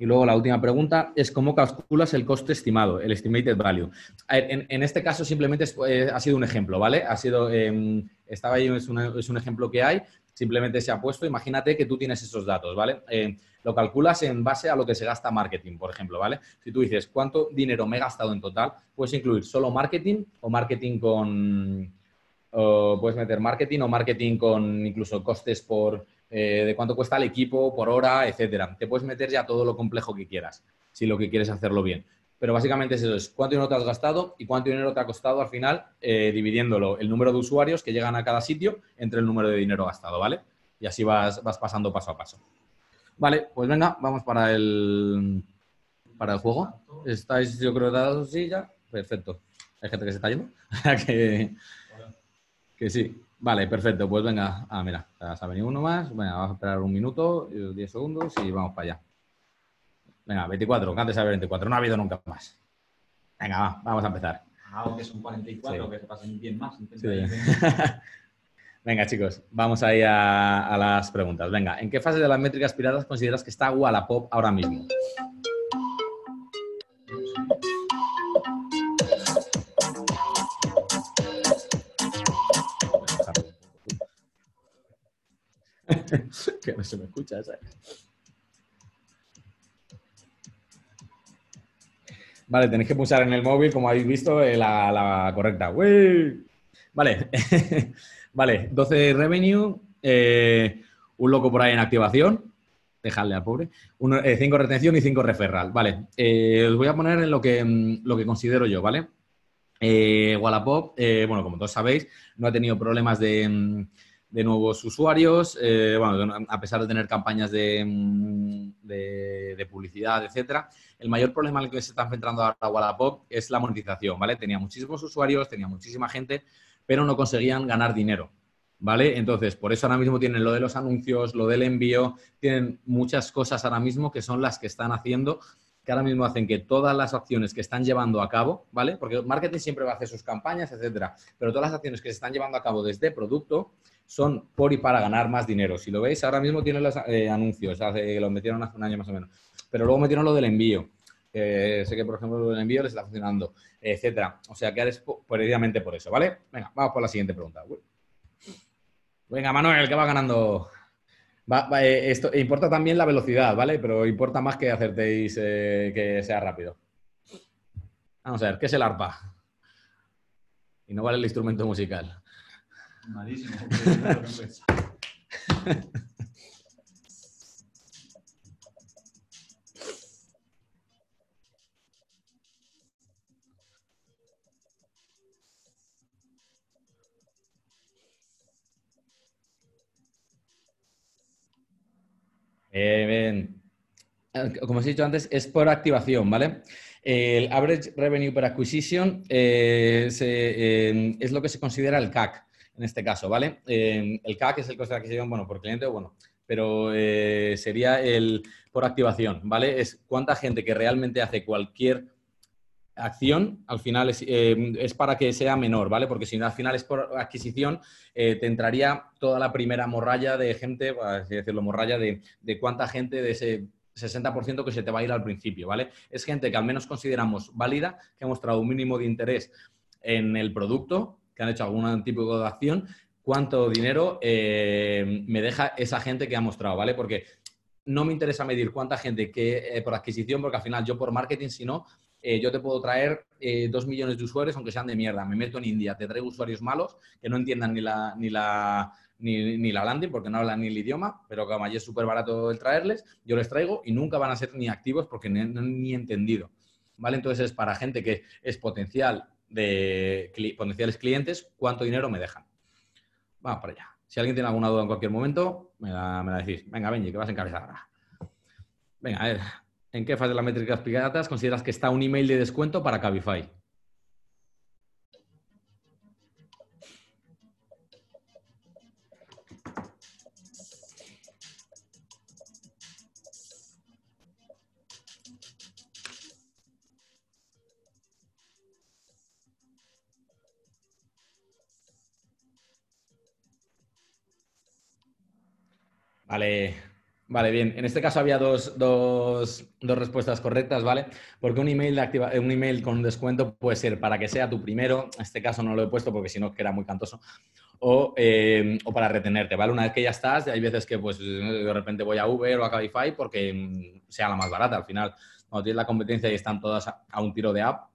Speaker 1: Y luego la última pregunta es cómo calculas el coste estimado, el estimated value. En, este caso simplemente eh, ha sido un ejemplo, ¿vale? Ha sido, eh, estaba ahí, es, es un ejemplo que hay, simplemente se ha puesto, imagínate que tú tienes esos datos, ¿vale? Eh, lo calculas en base a lo que se gasta marketing, por ejemplo, ¿vale? Si tú dices, ¿cuánto dinero me he gastado en total? Puedes incluir solo marketing o marketing con... o puedes meter marketing o marketing con incluso costes por eh, de cuánto cuesta el equipo por hora, etcétera. Te puedes meter ya todo lo complejo que quieras, si lo que quieres hacerlo bien. Pero básicamente es eso, es cuánto dinero te has gastado y cuánto dinero te ha costado al final, eh, dividiéndolo el número de usuarios que llegan a cada sitio entre el número de dinero gastado, ¿vale? Y así vas, vas pasando paso a paso. Vale, pues venga, vamos para el, para el juego. ¿Estáis, yo creo, dados? Sí, ya. Perfecto. Hay gente que se está yendo. que, que sí. Vale, perfecto. Pues venga. Ah, mira, se ha venido uno más. Venga, vamos a esperar un minuto, 10 segundos y vamos para allá. Venga, 24, que antes había 24. No ha habido nunca más. Venga, va, vamos a empezar.
Speaker 2: Ah, que son 44,
Speaker 1: Sí.
Speaker 2: que se pasen bien más.
Speaker 1: Sí. Venga, chicos, vamos ahí a, a las preguntas. Venga, ¿en qué fase de las métricas piratas consideras que está Wallapop ahora mismo? que no se me escucha esa. Vale, tenéis que pulsar en el móvil, como habéis visto, eh, la, correcta. Vale, vale, 12 revenue, eh, un loco por ahí en activación, dejadle al pobre, 5 retención y 5 referral. Vale, eh, os voy a poner en lo que, mm, lo que considero yo, ¿vale? Eh, Wallapop, eh, bueno, como todos sabéis, no ha tenido problemas de, mm, de nuevos usuarios, eh, bueno, a pesar de tener campañas de, mm, de- de publicidad, etcétera. El mayor problema al que se está enfrentando ahora Wallapop es la monetización, ¿vale? Tenía muchísimos usuarios, tenía muchísima gente, pero no conseguían ganar dinero, ¿vale? Entonces, por eso ahora mismo tienen lo de los anuncios, lo del envío, tienen muchas cosas ahora mismo que son las que están haciendo, que ahora mismo hacen que todas las acciones que están llevando a cabo, ¿vale? Porque marketing siempre va a hacer sus campañas, etcétera, pero todas las acciones que se están llevando a cabo desde producto son por y para ganar más dinero. Si lo veis, ahora mismo tienen los eh, anuncios, hace, lo metieron hace un año más o menos, pero luego metieron lo del envío. Eh, sé que, por ejemplo, lo del envío les está funcionando, etcétera. O sea, que ahora es po- precisamente por eso, ¿vale? Venga, vamos por la siguiente pregunta. Venga, Manuel, que va ganando. Va- va, eh, esto, importa también la velocidad, ¿vale? Pero importa más que acertéis eh, que sea rápido. Vamos a ver, ¿qué es el arpa? Y no vale el instrumento musical.
Speaker 2: Malísimo.
Speaker 1: Eh, Como os he dicho antes, es por activación, ¿vale? El Average Revenue per Acquisition eh, eh, es lo que se considera el CAC en este caso, ¿vale? El CAC es el coste de adquisición, bueno, por cliente o bueno, pero sería el por activación, ¿vale? Es cuánta gente que realmente hace cualquier acción, al final es, eh, es para que sea menor, ¿vale? Porque si al final es por adquisición, eh, te entraría toda la primera morralla de gente, así decirlo, morralla de, de cuánta gente de ese 60% que se te va a ir al principio, ¿vale? Es gente que al menos consideramos válida, que ha mostrado un mínimo de interés en el producto, que han hecho algún tipo de acción, cuánto dinero eh, me deja esa gente que ha mostrado, ¿vale? Porque no me interesa medir cuánta gente que por adquisición, porque al final yo por marketing, si no, eh, yo te puedo traer eh, dos millones de usuarios, aunque sean de mierda. Me meto en India, te traigo usuarios malos que no entiendan ni la, ni la, ni, la landing porque no hablan ni el idioma, pero como allí es súper barato el traerles, yo les traigo y nunca van a ser ni activos porque no han ni entendido. ¿Vale? Entonces es para gente que es potencial de potenciales clientes, ¿cuánto dinero me dejan? Vamos para allá. Si alguien tiene alguna duda en cualquier momento, me la, me la decís. Venga, Benji, que vas a encabezar ahora. Venga, a ver. ¿En qué fase de las métricas piratas consideras que está un email de descuento para Cabify? Vale, vale, bien. En este caso había dos, respuestas correctas, ¿vale? Porque un email, de activa, un email con descuento puede ser para que sea tu primero, en este caso no lo he puesto porque si no queda muy cantoso, o, eh, o, para retenerte, ¿vale? Una vez que ya estás, hay veces que pues de repente voy a Uber o a Cabify porque mm, sea la más barata. Al final, cuando tienes la competencia y están todas a, un tiro de app,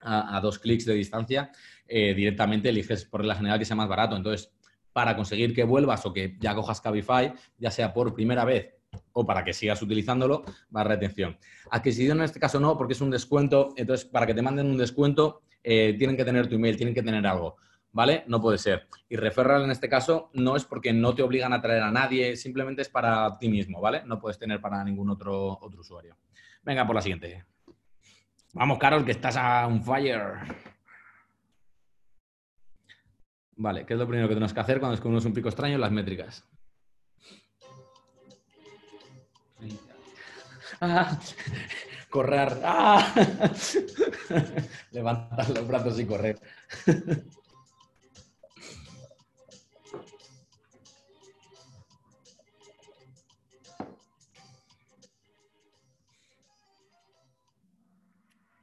Speaker 1: a, dos clics de distancia, eh, directamente eliges por la general que sea más barato. Entonces, para conseguir que vuelvas o que ya cojas Cabify, ya sea por primera vez o para que sigas utilizándolo, a retención. Adquisición en este caso no, porque es un descuento. Entonces, para que te manden un descuento, eh, tienen que tener tu email, tienen que tener algo. ¿Vale? No puede ser. Y referral en este caso no es porque no te obligan a traer a nadie, simplemente es para ti mismo, ¿vale? No puedes tener para ningún otro, otro usuario. Venga, por la siguiente. Vamos, Carol, que estás a un fire. Vale, ¿qué es lo primero que tenemos que hacer cuando descubrimos un pico extraño? Las métricas. Ah, correr. Ah. Levantar los brazos y correr.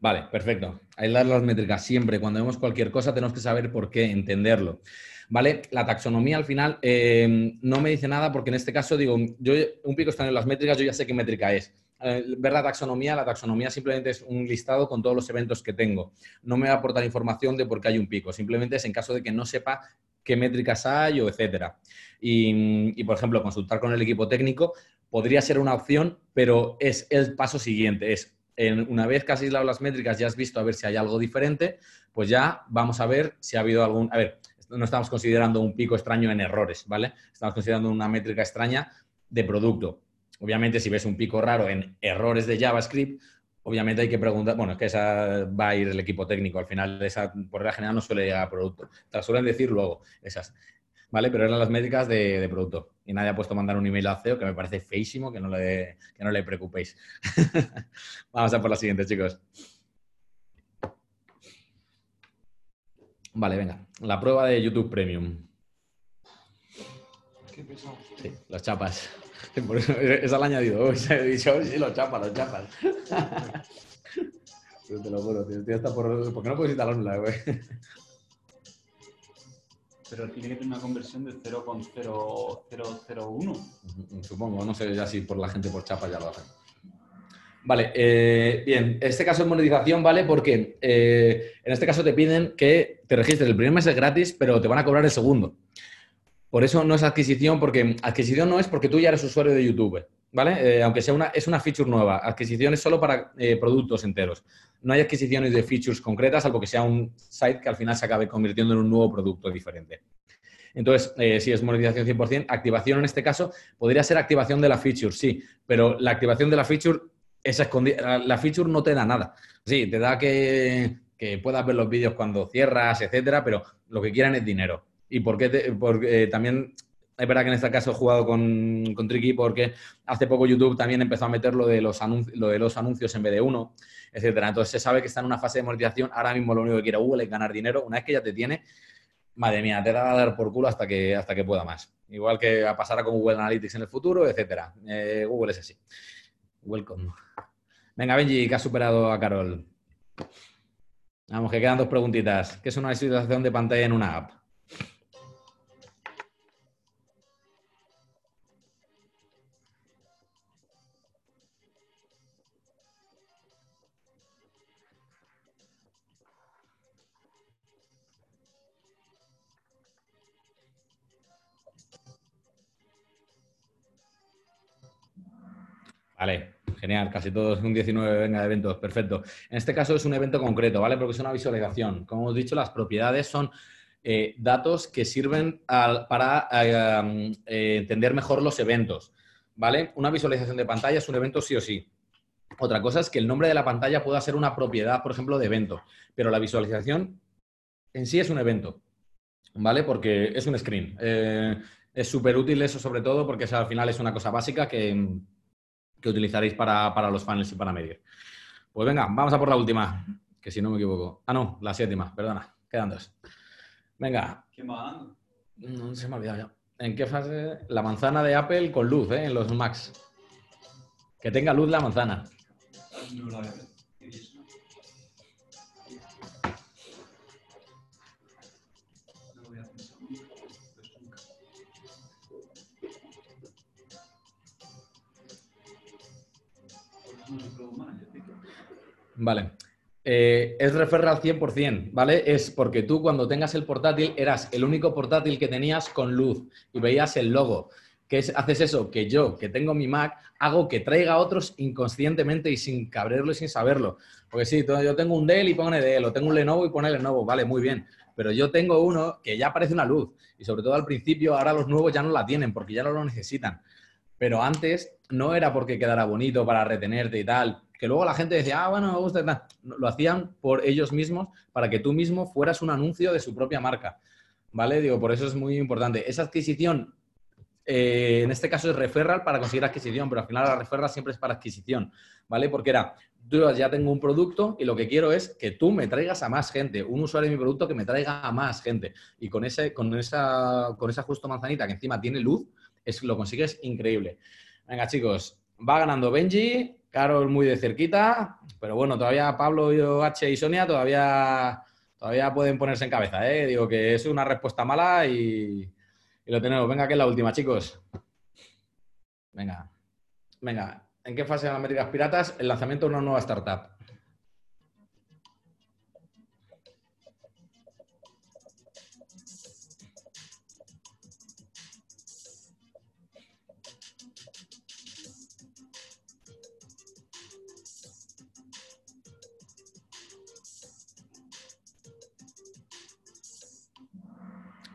Speaker 1: Vale, perfecto. Aislar las métricas siempre. Cuando vemos cualquier cosa tenemos que saber por qué, entenderlo. ¿Vale? La taxonomía al final em, no me dice nada porque en este caso digo, yo un pico está en las métricas, yo ya sé qué métrica es. Eh, ver la taxonomía, la taxonomía simplemente es un listado con todos los eventos que tengo. No me va a aportar información de por qué hay un pico, simplemente es en caso de que no sepa qué métricas hay o etcétera. Y, y, por ejemplo, consultar con el equipo técnico podría ser una opción, pero es el paso siguiente, es una vez que has aislado las métricas y has visto a ver si hay algo diferente, pues ya vamos a ver si ha habido algún... A ver, no estamos considerando un pico extraño en errores, ¿vale? Estamos considerando una métrica extraña de producto. Obviamente, si ves un pico raro en errores de JavaScript, obviamente hay que preguntar, bueno, es que esa va a ir el equipo técnico, al final esa por regla general no suele llegar a producto, te lo suelen decir luego esas. ¿Vale? Pero eran las métricas de, producto. Y nadie ha puesto mandar un email a CEO, que me parece feísimo, que no le, que no le preocupéis. Vamos a por la siguiente, chicos. Vale, venga. La prueba de YouTube Premium.
Speaker 2: Qué pesado.
Speaker 1: Sí, las chapas. esa la he añadido hoy. He dicho, sí, los chapas, los chapas. te lo juro, tío. Hasta por... ¿Por qué no puedes instalarla, güey?
Speaker 2: Pero tiene que tener una conversión de 0,001.
Speaker 1: Supongo, no sé ya si por la gente por chapa ya lo hacen. Vale, eh, bien, este caso es monetización, ¿vale? Porque eh, en este caso te piden que te registres. El primer mes es gratis, pero te van a cobrar el segundo. Por eso no es adquisición, porque adquisición no es porque tú ya eres usuario de YouTube, ¿vale? Eh, aunque sea una, es una feature nueva. Adquisición es solo para productos enteros no hay adquisiciones de features concretas, salvo que sea un site que al final se acabe convirtiendo en un nuevo producto diferente. Entonces, eh, si es monetización 100%, activación en este caso podría ser activación de la feature, sí, pero la activación de la feature es escondida. La feature no te da nada. Sí, te da que, puedas ver los vídeos cuando cierras, etcétera, pero lo que quieren es dinero. Y porque, porque eh, también es verdad que en este caso he jugado con, Tricky porque hace poco YouTube también empezó a meter lo de los, anuncios, en vez de uno, etcétera. Entonces se sabe que está en una fase de monetización. Ahora mismo lo único que quiere Google es ganar dinero. Una vez que ya te tiene, madre mía, te va a dar por culo hasta que, hasta que pueda más. Igual que pasará con Google Analytics en el futuro, etcétera. Eh, Google es así. Welcome. Venga, Benji, que has superado a Carol. Vamos, que quedan dos preguntitas. ¿Qué es una visualización de pantalla en una app? Vale, genial, casi todos un 19 venga de eventos, perfecto. En este caso es un evento concreto, ¿vale? Porque es una visualización. Como hemos dicho, las propiedades son eh, datos que sirven para eh, eh, entender mejor los eventos, ¿vale? Una visualización de pantalla es un evento sí o sí. Otra cosa es que el nombre de la pantalla pueda ser una propiedad, por ejemplo, de evento, pero la visualización en sí es un evento, ¿vale? Porque es un screen. es súper útil eso sobre todo porque al final es una cosa básica que, utilizaréis para, para, los funnels y para medir. Pues venga, vamos a por la última, que si no me equivoco. Ah, no, la séptima, perdona, quedan dos. Venga.
Speaker 2: ¿Qué va
Speaker 1: No se me ha olvidado ya. ¿En qué fase? La manzana de Apple con luz, ¿eh? En los Macs. Que tenga luz la manzana. No la veo. Vale. Eh, es referral 100%, ¿vale? Es porque tú cuando tengas el portátil eras el único portátil que tenías con luz y veías el logo. ¿Qué es, haces eso? Que yo, que tengo mi Mac, hago que traiga a otros inconscientemente y sin cabrerlo y sin saberlo. Porque sí, yo tengo un Dell y pone Dell, o tengo un Lenovo y pone Lenovo, vale, muy bien. Pero yo tengo uno que ya aparece una luz. Y sobre todo al principio, ahora los nuevos ya no la tienen porque ya no lo necesitan. Pero antes no era porque quedara bonito para retenerte y tal que luego la gente decía, ah, bueno, me gusta, lo hacían por ellos mismos para que tú mismo fueras un anuncio de su propia marca, ¿vale? Digo, por eso es muy importante. Esa adquisición, eh, en este caso es referral para conseguir adquisición, pero al final la referral siempre es para adquisición, ¿vale? Porque era, yo ya tengo un producto y lo que quiero es que tú me traigas a más gente, un usuario de mi producto que me traiga a más gente. Y con, ese, con, esa, con esa justo manzanita que encima tiene luz, es, lo consigues increíble. Venga, chicos, va ganando Benji, Carol muy de cerquita, pero bueno, todavía Pablo, H y Sonia todavía, todavía pueden ponerse en cabeza, ¿eh? Digo que es una respuesta mala y, y lo tenemos. Venga, que es la última, chicos. Venga, venga. ¿En qué fase de las métricas piratas? El lanzamiento de una nueva startup.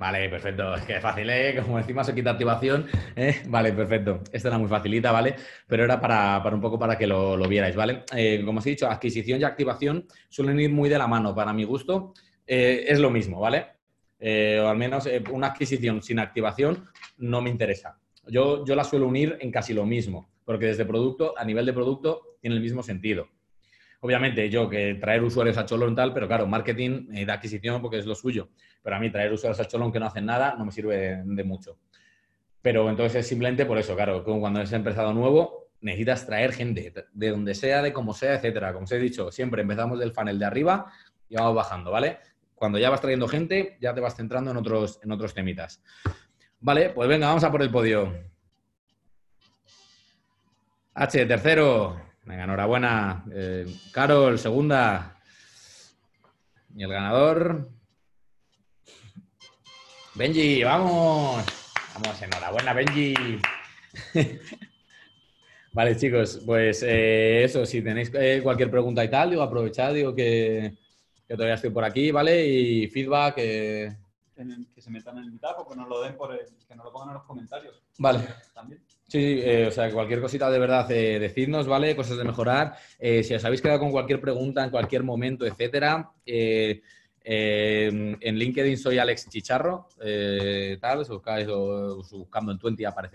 Speaker 1: Vale, perfecto. Es que fácil, ¿eh? Como encima se quita activación. ¿eh? Vale, perfecto. Esta era muy facilita, ¿vale? Pero era para, un poco para que lo, vierais, ¿vale? Eh, como os he dicho, adquisición y activación suelen ir muy de la mano. Para mi gusto, eh, es lo mismo, ¿vale? o al menos una adquisición sin activación no me interesa. Yo, yo la suelo unir en casi lo mismo, porque desde producto, a nivel de producto, tiene el mismo sentido. Obviamente, yo que traer usuarios a Cholón tal, pero claro, marketing de adquisición porque es lo suyo. Pero a mí traer usuarios a Cholón que no hacen nada no me sirve de mucho. Pero entonces es simplemente por eso, claro, como cuando es empezado nuevo, necesitas traer gente, de donde sea, de como sea, etcétera. Como os he dicho, siempre empezamos del funnel de arriba y vamos bajando, ¿vale? Cuando ya vas trayendo gente, ya te vas centrando en otros, en otros temitas. Vale, pues venga, vamos a por el podio. H, tercero. Venga, enhorabuena. Eh, Carol, segunda. Y el ganador. Benji, vamos. Vamos, enhorabuena, Benji. vale, chicos, pues eh, eso, si tenéis eh, cualquier pregunta y tal, digo, aprovechad, digo que, todavía estoy por aquí, ¿vale? Y feedback.
Speaker 2: que se metan en el meetup que nos lo den por el, que nos lo pongan en los comentarios.
Speaker 1: Vale. También. Sí, eh, o sea, cualquier cosita de verdad, eh, decidnos, ¿vale? Cosas de mejorar. Eh, si os habéis quedado con cualquier pregunta en cualquier momento, etcétera, en LinkedIn soy Alex Chicharro, tal, si buscáis buscando en Twenty apareceré.